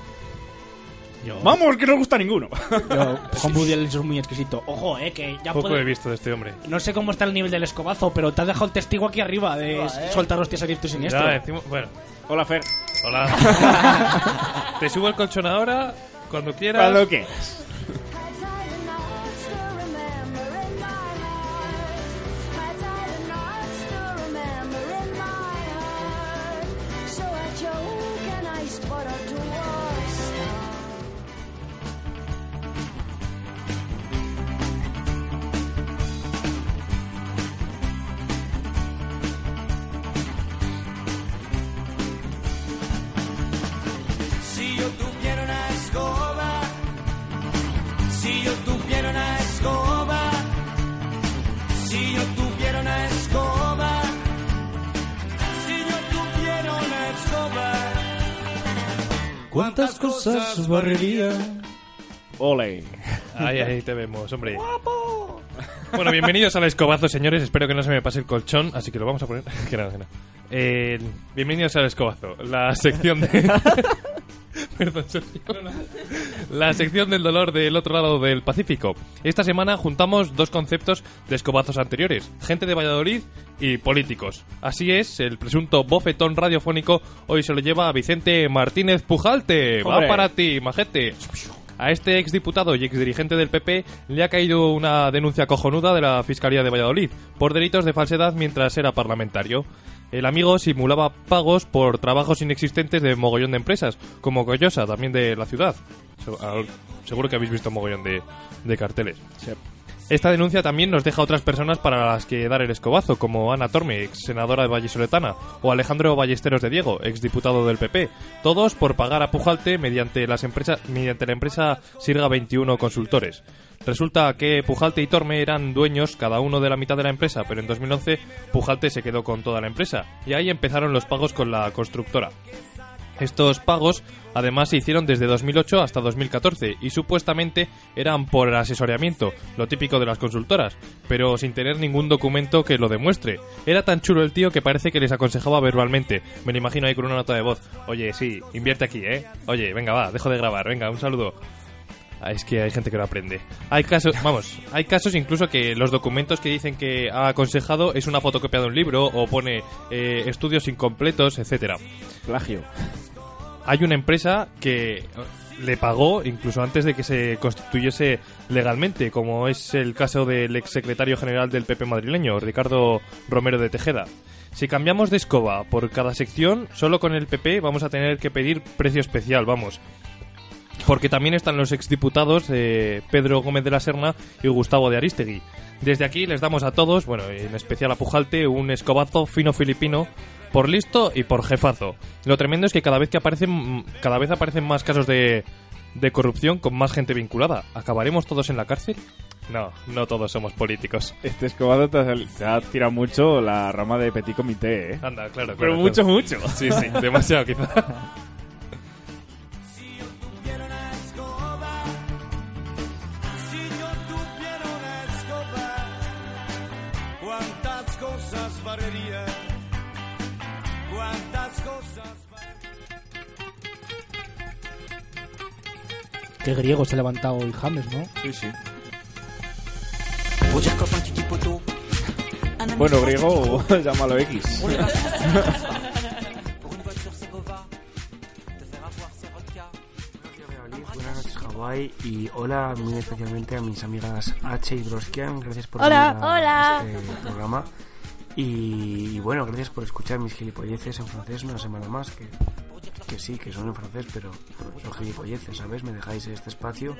¡Vamos, que no os gusta ninguno! Yo, Allen es muy exquisito. Ojo, eh, que ya Poco puede- he visto de este hombre. No sé cómo está el nivel del escobazo, pero te has dejado el testigo aquí arriba de Va, eh. soltar hostias a y siniestro. Ya, encima- bueno. Hola, Fer. Hola. Te subo el colchón ahora, cuando quieras. Cuando quieras. ¿Cuántas cosas barrería? Ole. Ahí, ahí te vemos, hombre. Bueno, bienvenidos al escobazo, señores. Espero que no se me pase el colchón, así que lo vamos a poner. que nada, que nada. Eh, bienvenidos al escobazo, la sección de. Perdón, Sergio. La sección del dolor del otro lado del Pacífico. Esta semana juntamos dos conceptos de escobazos anteriores: gente de Valladolid y políticos. Así es, el presunto bofetón radiofónico hoy se lo lleva a Vicente Martínez Pujalte. Va para ti, majete. A este exdiputado y exdirigente del PP le ha caído una denuncia cojonuda de la Fiscalía de Valladolid por delitos de falsedad mientras era parlamentario. El amigo simulaba pagos por trabajos inexistentes de mogollón de empresas, como Goyosa, también de la ciudad. Seguro que habéis visto mogollón de, de carteles. Esta denuncia también nos deja otras personas para las que dar el escobazo, como Ana Torme, ex senadora de Vallesoletana, o Alejandro Ballesteros de Diego, ex diputado del PP, todos por pagar a Pujalte mediante, las mediante la empresa Sirga 21 Consultores. Resulta que Pujalte y Torme eran dueños cada uno de la mitad de la empresa, pero en 2011 Pujalte se quedó con toda la empresa, y ahí empezaron los pagos con la constructora. Estos pagos además se hicieron desde 2008 hasta 2014 y supuestamente eran por asesoramiento, lo típico de las consultoras, pero sin tener ningún documento que lo demuestre. Era tan chulo el tío que parece que les aconsejaba verbalmente. Me lo imagino ahí con una nota de voz. Oye, sí, invierte aquí, ¿eh? Oye, venga, va, dejo de grabar, venga, un saludo. Ah, Es que hay gente que no aprende. Hay casos, vamos, hay casos incluso que los documentos que dicen que ha aconsejado es una fotocopia de un libro o pone eh, estudios incompletos, etcétera. Plagio. Hay una empresa que le pagó incluso antes de que se constituyese legalmente, como es el caso del exsecretario general del PP madrileño, Ricardo Romero de Tejeda. Si cambiamos de escoba por cada sección, solo con el PP vamos a tener que pedir precio especial, vamos. Porque también están los exdiputados eh, Pedro Gómez de la Serna y Gustavo de Aristegui. Desde aquí les damos a todos, bueno, en especial a Pujalte, un escobazo fino filipino por listo y por jefazo. Lo tremendo es que cada vez que aparecen, cada vez aparecen más casos de, de corrupción con más gente vinculada. ¿Acabaremos todos en la cárcel? No, no todos somos políticos. Este escobazo te, ha tirado mucho la rama de Petit Comité, ¿eh? Anda, claro. Pero claro, mucho, claro. mucho. Sí, sí, demasiado quizá. barrería, cuántas cosas. Qué griego se ha levantado hoy James, ¿no? Sí, sí. Bueno, griego, llámalo X. Buenas noches, Hawái. Y hola muy especialmente a mis amigas H y Broskian. Gracias por Hola. venir a Hola. este programa. Y, bueno, gracias por escuchar mis gilipolleces en francés una semana más. Que, que sí, que son en francés, pero son gilipolleces, ¿sabes? Me dejáis este espacio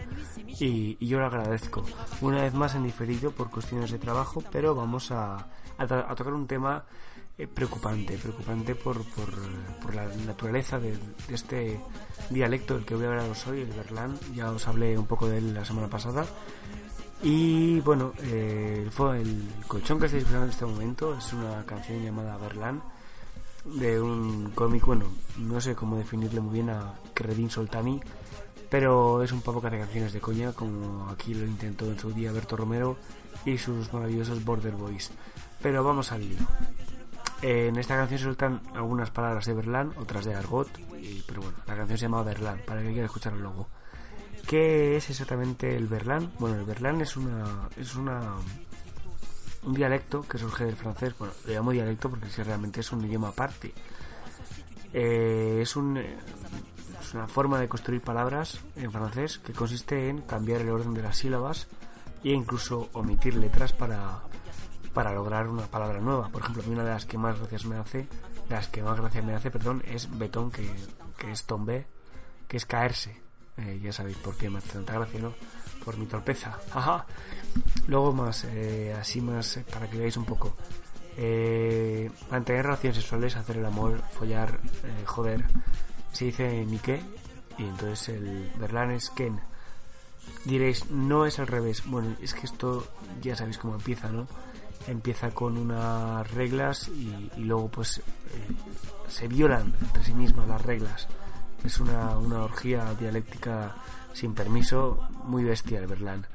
y, y yo lo agradezco. Una vez más en diferido por cuestiones de trabajo, pero vamos a, a, tocar un tema eh, preocupante, preocupante por, por, por la naturaleza de, de este dialecto del que voy a hablaros hoy, el berlán. Ya os hablé un poco de él la semana pasada. Y bueno, eh, el, colchón que estáis escuchando en este momento es una canción llamada Berlán de un cómic, bueno, no sé cómo definirle muy bien a Keredin Soltani, pero es un pavo que hace canciones de coña, como aquí lo intentó en su día Berto Romero y sus maravillosos Border Boys. Pero vamos al lío. En esta canción se sueltan algunas palabras de Berlán, otras de Argot, y- pero bueno, la canción se llama Berlán, para que quiera escuchar el logo. ¿Qué es exactamente el Berlán? Bueno, el Berlán es una es una un dialecto que surge del francés. Bueno, le llamo dialecto porque si realmente es un idioma aparte. Eh, es, un, una forma de construir palabras en francés que consiste en cambiar el orden de las sílabas e incluso omitir letras para, para lograr una palabra nueva. Por ejemplo, una de las que más gracias me hace, de las que más gracias me hace, perdón, es betón, que, que es tombé, que es caerse. Eh, ya sabéis por qué me hace tanta gracia, ¿no? Por mi torpeza. Ajá. Luego más, eh, así más, eh, para que veáis un poco. Eh, mantener relaciones sexuales, hacer el amor, follar, eh, joder, se dice ni qué, y entonces el Berlán es Ken. Diréis, no es al revés. Bueno, es que esto ya sabéis cómo empieza, ¿no? Empieza con unas reglas y, y luego pues eh, se violan entre sí mismas las reglas. Es una, una orgía dialéctica sin permiso, muy bestia el Berlán.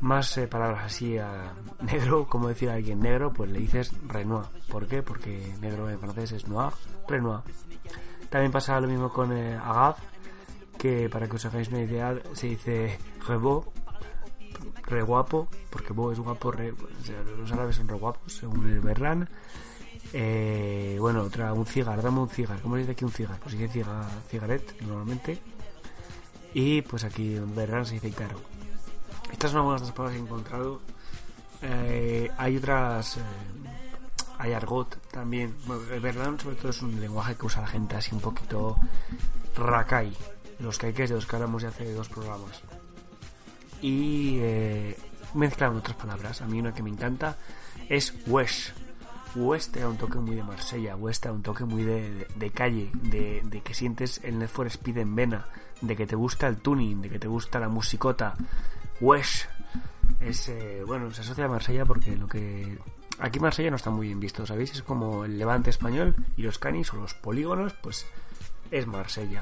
Más eh, palabras así a negro, como decir a alguien negro, pues le dices Renoir. ¿Por qué? Porque negro en francés es noir, Renoir. También pasa lo mismo con eh, que para que os hagáis una idea se dice rebo, re guapo, porque bo es guapo, re- los árabes son re guapos, según el Berlán. Eh, bueno, otra, un cigar, dame un cigar. ¿Cómo se dice aquí un cigar? Pues dice ciga- cigarette normalmente. Y pues aquí en Berlán se dice caro. Estas son algunas de las palabras que he encontrado. Eh, hay otras. eh, hay argot también. Bueno, el sobre todo, es un lenguaje que usa la gente así un poquito rakai. Los caiques de los que hablamos ya hace dos programas. Y eh, mezclan otras palabras. A mí una que me encanta es wesh. West te da un toque muy de Marsella, West te da un toque muy de, calle, de, que sientes el Need for Speed en vena, de que te gusta el tuning, de que te gusta la musicota. West es, eh, bueno, se asocia a Marsella porque lo que... Aquí Marsella no está muy bien visto, ¿sabéis? Es como el levante español y los canis o los polígonos, pues es Marsella.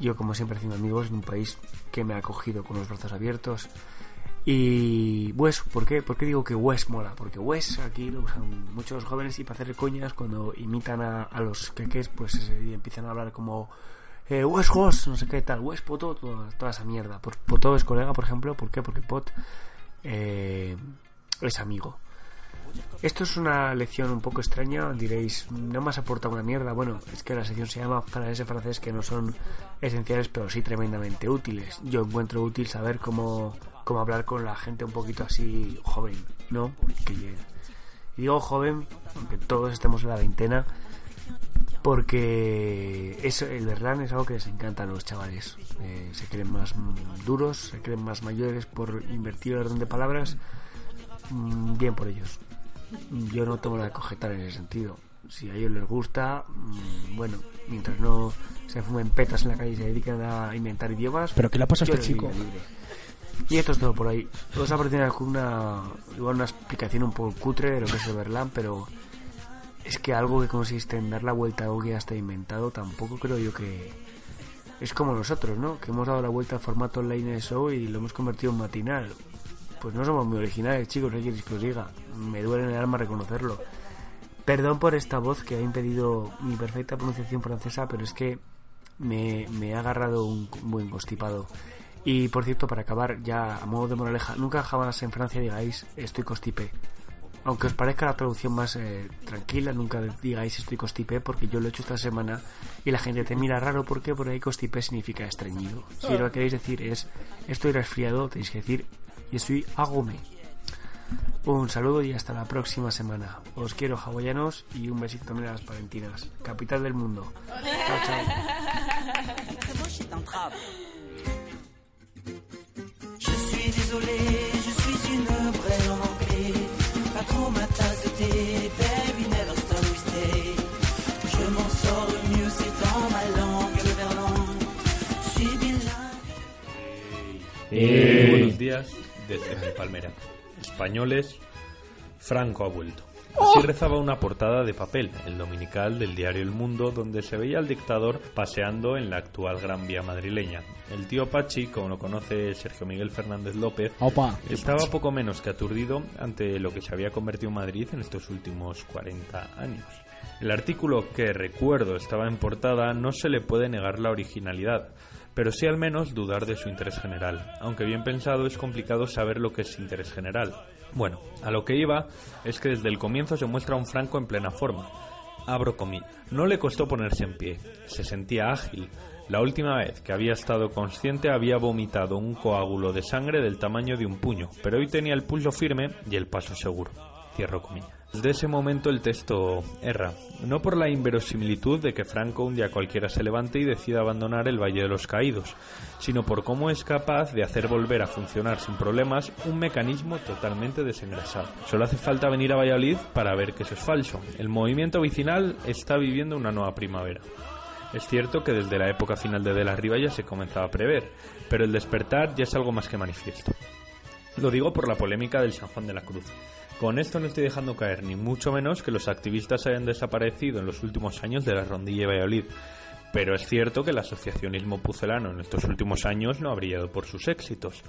Yo, como siempre, haciendo amigos en un país que me ha acogido con los brazos abiertos. Y Wes, ¿por qué? ¿Por qué digo que Wes mola? Porque Wes aquí lo usan muchos jóvenes y para hacer coñas cuando imitan a, los queques, pues eh, empiezan a hablar como eh, Wes Hoss, no sé qué tal, Wes Poto, toda, toda esa mierda. Por, Poto es colega, por ejemplo, ¿por qué? Porque Pot eh, es amigo. Esto es una lección un poco extraña, diréis, no me has aportado una mierda. Bueno, es que la sección se llama frases francés que no son esenciales, pero sí tremendamente útiles. Yo encuentro útil saber cómo, cómo hablar con la gente un poquito así joven, ¿no? Que, y digo joven, aunque todos estemos en la veintena, porque eso, el Berlán es algo que les encanta a los chavales. Eh, se creen más duros, se creen más mayores por invertir el orden de palabras. Mm, bien por ellos. Yo no tomo la de cogetar en ese sentido. Si a ellos les gusta, mm, bueno, mientras no se fumen petas en la calle y se dediquen a inventar idiomas. ¿Pero qué le pasa a yo este chico? libre. Y esto es todo por ahí. Os ha parecido una, igual una explicación un poco cutre de lo que es el Berlán, pero es que algo que consiste en dar la vuelta a algo que ya está inventado, tampoco creo yo que. Es como nosotros, ¿no? Que hemos dado la vuelta al formato online de show y lo hemos convertido en matinal. Pues no somos muy originales, chicos, no queréis que os diga. Me duele en el alma reconocerlo. Perdón por esta voz que ha impedido mi perfecta pronunciación francesa, pero es que me, me ha agarrado un buen constipado. Y por cierto, para acabar, ya a modo de moraleja, nunca jamás en Francia digáis estoy constipé. Aunque os parezca la traducción más eh, tranquila, nunca digáis estoy constipé porque yo lo he hecho esta semana y la gente te mira raro porque por ahí constipé significa estreñido. Si lo que queréis decir es estoy resfriado, tenéis que decir y estoy agome. Un saludo y hasta la próxima semana. Os quiero hawaianos y un besito también a las palentinas. Capital del mundo. Chao, chao. Je suis désolé, je suis une vraie anglais. Pas trop ma tasse de thé, baby never stop we stay. Je m'en sors le mieux, c'est dans ma langue, le verlan. Je suis bilingue. Eh, buenos días desde Palmera. Españoles, Franco ha vuelto. Así rezaba una portada de papel, el dominical del diario El Mundo, donde se veía al dictador paseando en la actual Gran Vía madrileña. El tío Pachi, como lo conoce Sergio Miguel Fernández López, Opa. estaba poco menos que aturdido ante lo que se había convertido Madrid en estos últimos 40 años. El artículo que recuerdo estaba en portada no se le puede negar la originalidad, pero sí al menos dudar de su interés general. Aunque bien pensado es complicado saber lo que es interés general. Bueno, a lo que iba es que desde el comienzo se muestra un Franco en plena forma. Abro comillas. No le costó ponerse en pie. Se sentía ágil. La última vez que había estado consciente había vomitado un coágulo de sangre del tamaño de un puño, pero hoy tenía el pulso firme y el paso seguro. Cierro comillas. Desde ese momento el texto erra, no por la inverosimilitud de que Franco un día cualquiera se levante y decida abandonar el Valle de los Caídos, sino por cómo es capaz de hacer volver a funcionar sin problemas un mecanismo totalmente desengrasado. Solo hace falta venir a Valladolid para ver que eso es falso. El movimiento vecinal está viviendo una nueva primavera. Es cierto que desde la época final de De la Riva ya se comenzaba a prever, pero el despertar ya es algo más que manifiesto. Lo digo por la polémica del San Juan de la Cruz. Con esto no estoy dejando caer ni mucho menos que los activistas hayan desaparecido en los últimos años de la rondilla Valladolid. Pero es cierto que el asociacionismo pucelano en estos últimos años no ha brillado por sus éxitos.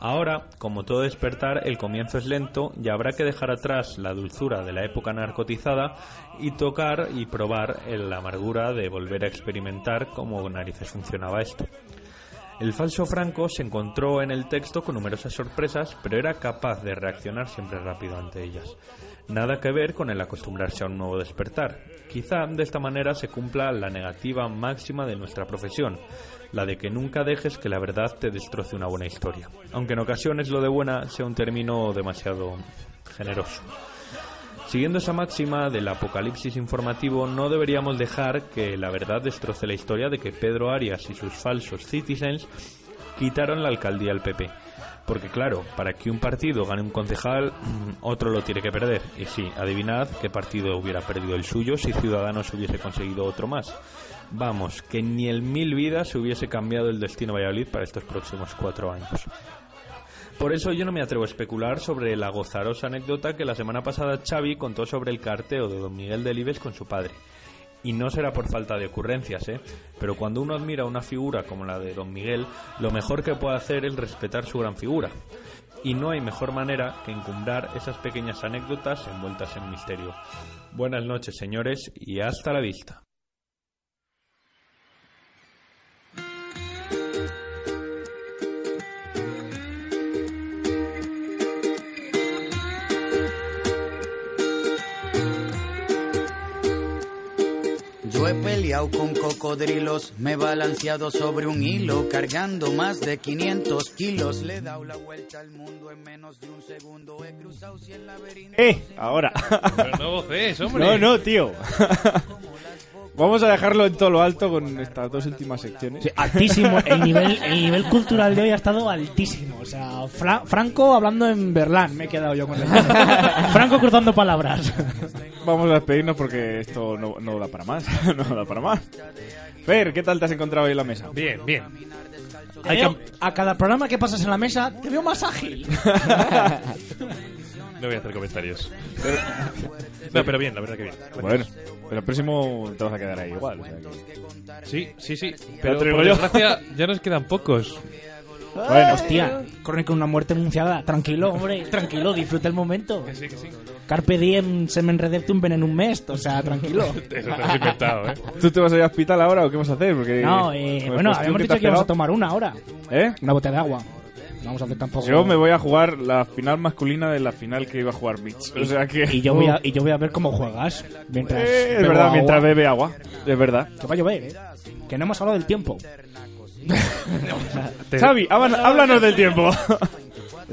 Ahora, como todo despertar, el comienzo es lento y habrá que dejar atrás la dulzura de la época narcotizada y tocar y probar la amargura de volver a experimentar cómo narices funcionaba esto. El falso Franco se encontró en el texto con numerosas sorpresas, pero era capaz de reaccionar siempre rápido ante ellas. Nada que ver con el acostumbrarse a un nuevo despertar. Quizá de esta manera se cumpla la negativa máxima de nuestra profesión, la de que nunca dejes que la verdad te destroce una buena historia, aunque en ocasiones lo de buena sea un término demasiado generoso. Siguiendo esa máxima del apocalipsis informativo, no deberíamos dejar que la verdad destroce la historia de que Pedro Arias y sus falsos citizens quitaron la alcaldía al PP. Porque claro, para que un partido gane un concejal, otro lo tiene que perder. Y sí, adivinad qué partido hubiera perdido el suyo si Ciudadanos hubiese conseguido otro más. Vamos, que ni en mil vidas se hubiese cambiado el destino de Valladolid para estos próximos cuatro años. Por eso yo no me atrevo a especular sobre la gozarosa anécdota que la semana pasada Xavi contó sobre el carteo de don Miguel Delibes con su padre. Y no será por falta de ocurrencias, ¿eh? Pero cuando uno admira una figura como la de don Miguel, lo mejor que puede hacer es respetar su gran figura. Y no hay mejor manera que encumbrar esas pequeñas anécdotas envueltas en misterio. Buenas noches, señores, y hasta la vista. He peleado con cocodrilos, me he balanceado sobre un hilo, cargando más de 500 kilos. Le he dado la vuelta al mundo en menos de un segundo. He cruzado 100 laberintos. ¡Eh! Ahora. Pero no voces, hombre. No, no, tío. Vamos a dejarlo en todo lo alto con estas dos últimas secciones. Sí, altísimo. El nivel, el nivel cultural de hoy ha estado altísimo. O sea, Fra- Franco hablando en Berlán, me he quedado yo con él. Franco cruzando palabras. Vamos a despedirnos porque esto no, no da para más. no da para más. Fer, ¿qué tal te has encontrado hoy en la mesa? Bien, bien. Veo- a cada programa que pasas en la mesa te veo más ágil. No voy a hacer comentarios. No, pero bien, la verdad que bien. Bueno, pero el próximo te vas a quedar ahí igual. o sea que- Sí, sí, sí. Pero te digo por yo. desgracia ya nos quedan pocos. Bueno, hostia, corre con una muerte anunciada. Tranquilo, hombre, tranquilo, disfruta el momento. sí, que sí. Carpe diem, semen redeptum venenum est. O sea, tranquilo. Eso te has inventado, ¿eh? ¿Tú te vas a ir al hospital ahora o qué vas a hacer? Porque No, eh, bueno, habíamos te dicho que íbamos a tomar una ahora. ¿Eh? Una botella de agua. No vamos a hacer tampoco. Yo me voy a jugar la final masculina de la final que iba a jugar Mitch. O sea que... Y yo voy a, y yo voy a ver cómo juegas. Mientras Eh, es bebo verdad, agua. mientras bebe agua. Es verdad. Que va a llover, ¿eh? Que no hemos hablado del tiempo. Xavi, háblanos háblanos del tiempo.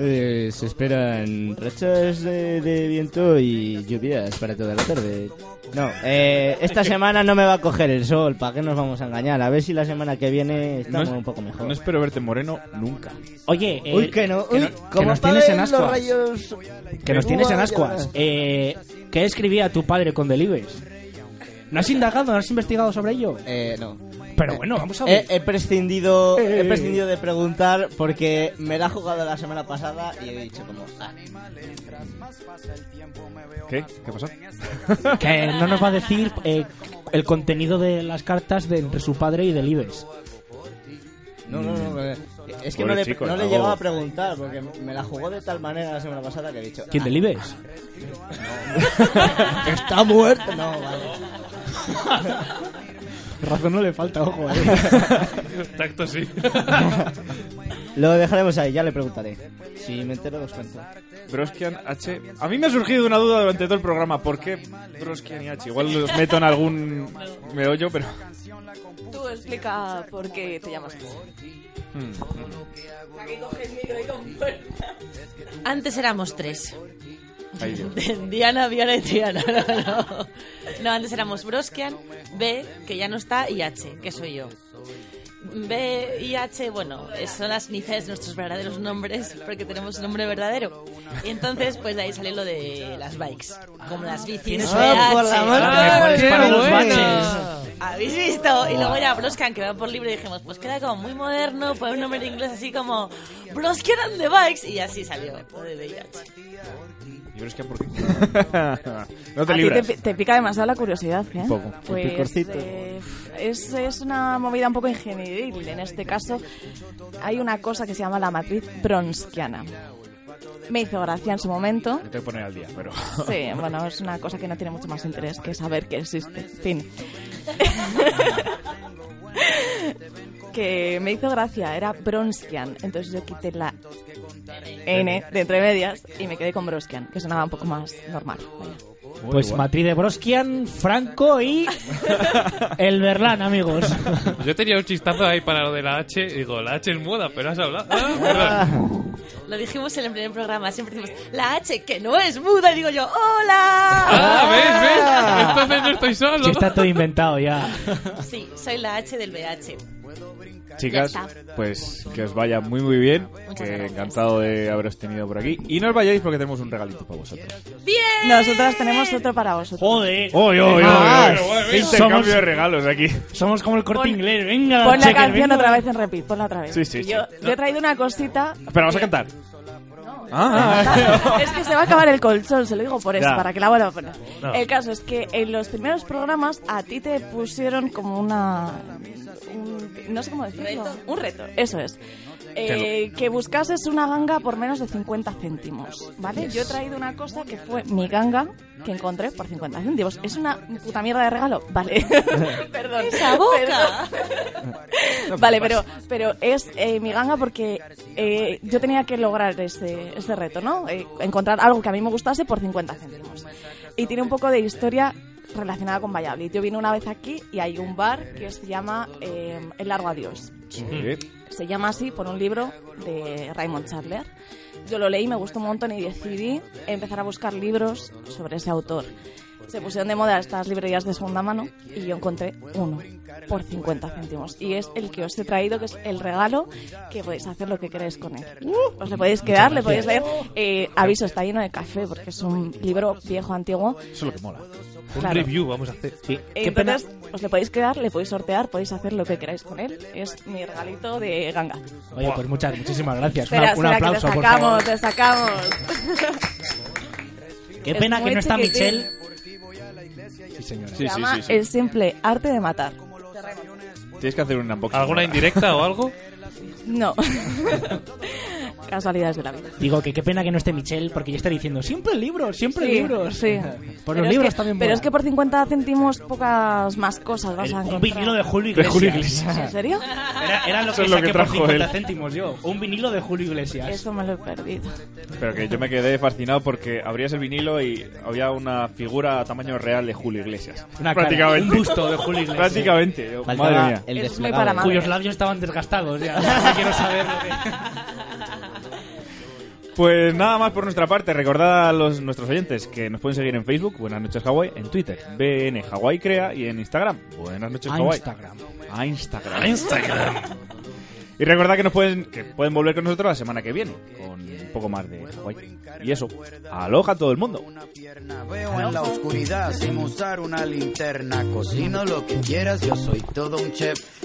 Eh, se esperan rachas de, de viento y lluvias para toda la tarde. No, eh, esta semana no me va a coger el sol, ¿para qué nos vamos a engañar? A ver si la semana que viene estamos No es- un poco mejor. No espero verte moreno nunca. Oye, eh, Uy, que no, uy, que ¿cómo nos tienes en paren los ascuas. rayos? Que nos tienes en Uy, ascuas. Eh, ¿Qué escribía tu padre con Delibes? ¿No has indagado, no has investigado sobre ello? Eh, no. Pero bueno, vamos a ver. he prescindido, Eh, he prescindido de preguntar porque me la he jugado la semana pasada y he dicho como... ah, ¿Qué? ¿Qué pasó? Que no nos va a decir eh, el contenido de las cartas de entre su padre y del Ives. No, no, no. eh, Es que Pobre no le, chico, no le llegaba a preguntar porque me la jugó de tal manera la semana pasada que he dicho... ¿Quién ah, del Ives? Está muerto. No, vale. Razón no le falta, ojo. eh. Tacto sí. Lo dejaremos ahí, ya le preguntaré. Si me entero, os cuento. Broskian H. A mí me ha surgido una duda durante todo el programa. ¿Por qué Broskian y H? Igual los meto en algún meollo, pero. Tú explica por qué te llamas así. Hmm. Antes éramos tres. Ay, Dios. Diana, Viana y Triana. No, no. No, antes éramos Broskian, B, que ya no está, y H, que soy yo. B y H, bueno, son las iniciales de nuestros verdaderos nombres, porque tenemos un nombre verdadero. Y entonces, pues de ahí sale lo de las bikes, como las bicis. Tienes- BH. Ah, por la madre. Mejores para los bueno. baches. ¿Habéis visto? Y luego ya Broscan, que va por libre, y dijimos, pues queda como muy moderno, poner un nombre en inglés así como Broscan and the Bikes, y así salió lo de VIH. ¿Y Broskian por qué? no te libras. te, te pica demasiado la curiosidad, ¿eh? Un poco. Pues, eh, es, es una movida un poco ingenieril. En este caso, hay una cosa que se llama la matriz bronskiana. Me hizo gracia en su momento. Que poner al día, pero. Sí, bueno, es una cosa que no tiene mucho más interés que saber que existe. Fin. que me hizo gracia, era Bronskian. Entonces yo quité la N de entre medias y me quedé con Bronskian, que sonaba un poco más normal. vaya. Pues matriz de Broskian, Franco y el Berlán, amigos. Yo tenía un chistazo ahí para lo de la H. Digo, la H es muda, pero has hablado. Ah. Lo dijimos en el primer programa, siempre decimos, la H, que no es muda, y digo yo, ¡Hola! Ah, ¿ves, ves? Entonces no estoy solo. Sí, está todo inventado ya. Sí, soy la H del VH. Chicas, pues que os vaya muy muy bien. Que gracias. encantado de haberos tenido por aquí. Y no os vayáis porque tenemos un regalito para vosotros. ¡Bien! Nosotras tenemos otro para vosotros. Joder. ¡Oy, oy, oy, Intercambio de regalos aquí. Somos como el corte Pon- inglés. Venga, Pon la checker, canción venga. otra vez en repeat, ponla otra vez. Sí, sí. Yo, yo he traído una cosita. Espera, vamos a cantar. Es que se va a acabar el colchón, se lo digo por eso, Ya. para que la vuelva a poner. No. El caso es que en los primeros programas a ti te pusieron como una. un- no sé cómo decirlo. Un reto, eso es. Eh, que buscases una ganga por menos de 50 céntimos, ¿vale? Yo he traído una cosa que fue mi ganga que encontré por 50 céntimos. ¿Es una puta mierda de regalo? Vale. Perdón. ¡Esa boca! Perdón. vale, pero, pero es eh, mi ganga porque eh, yo tenía que lograr este, este reto, ¿no? Eh, encontrar algo que a mí me gustase por 50 céntimos. Y tiene un poco de historia relacionada con Valladolid. Yo vine una vez aquí y hay un bar que se llama eh, El Largo Adiós. Se llama así por un libro de Raymond Chandler. Yo lo leí, me gustó un montón y decidí empezar a buscar libros sobre ese autor. Se pusieron de moda estas librerías de segunda mano y yo encontré uno por 50 céntimos. Y es el que os he traído, que es el regalo que podéis hacer lo que queráis con él. Os le podéis quedar, le podéis leer. Eh, aviso, está lleno de café porque es un libro viejo, antiguo. Eso es lo que mola. Un Claro. review vamos a hacer. Entonces, os le podéis quedar, le podéis sortear, podéis hacer lo que queráis con él. Es mi regalito de ganga. Oye, pues muchas, muchísimas gracias. Espera, Una- un espera, aplauso, que te por favor. sacamos, te sacamos. Qué Es pena que no está chiquitín. Michelle. Sí, señora. Se llama El simple arte de matar. Tienes que hacer un unboxing. ¿Alguna ahora. indirecta o algo? No. Casualidades de la vida. Digo que qué pena que no esté Michelle porque ya está diciendo siempre libros, siempre Sí, libros. Sí. Por Pero los es libros que- también Pero mola. es que por 50 céntimos pocas más cosas vas a Un encontrar. vinilo de Julio De Iglesias. Julio Iglesias. ¿En serio? Era, era lo que es lo que por trajo 50 él. céntimos yo. Un vinilo de Julio Iglesias. Eso me lo he perdido. Pero que yo me quedé fascinado porque abrías el vinilo y había una figura a tamaño real de Julio Iglesias. Una cara, Prácticamente. un busto de Julio Iglesias. Prácticamente. Yo, Faltaba madre mía. el Es muy para madre. Cuyos labios estaban desgastados ya. No quiero saber lo que... Pues nada más por nuestra parte. Recordad a los, nuestros oyentes que nos pueden seguir en Facebook, Buenas noches Hawaii, en Twitter, BN Hawaii Crea y en Instagram, Buenas noches A Hawaii. Instagram. A Instagram. A Instagram. Y recordad que nos pueden, que pueden volver con nosotros la semana que viene, con un poco más de Hawái. Y eso, aloja a todo el mundo. Veo en la oscuridad sin usar una linterna. Cocino lo que quieras, yo soy todo un chef.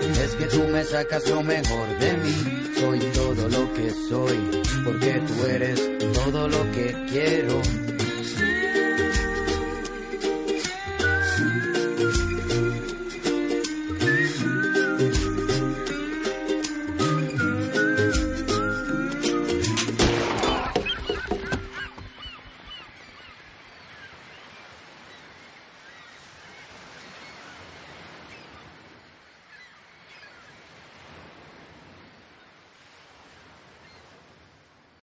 Es que tú me sacas lo mejor de mí. Soy todo lo que soy. Porque tú eres todo lo que quiero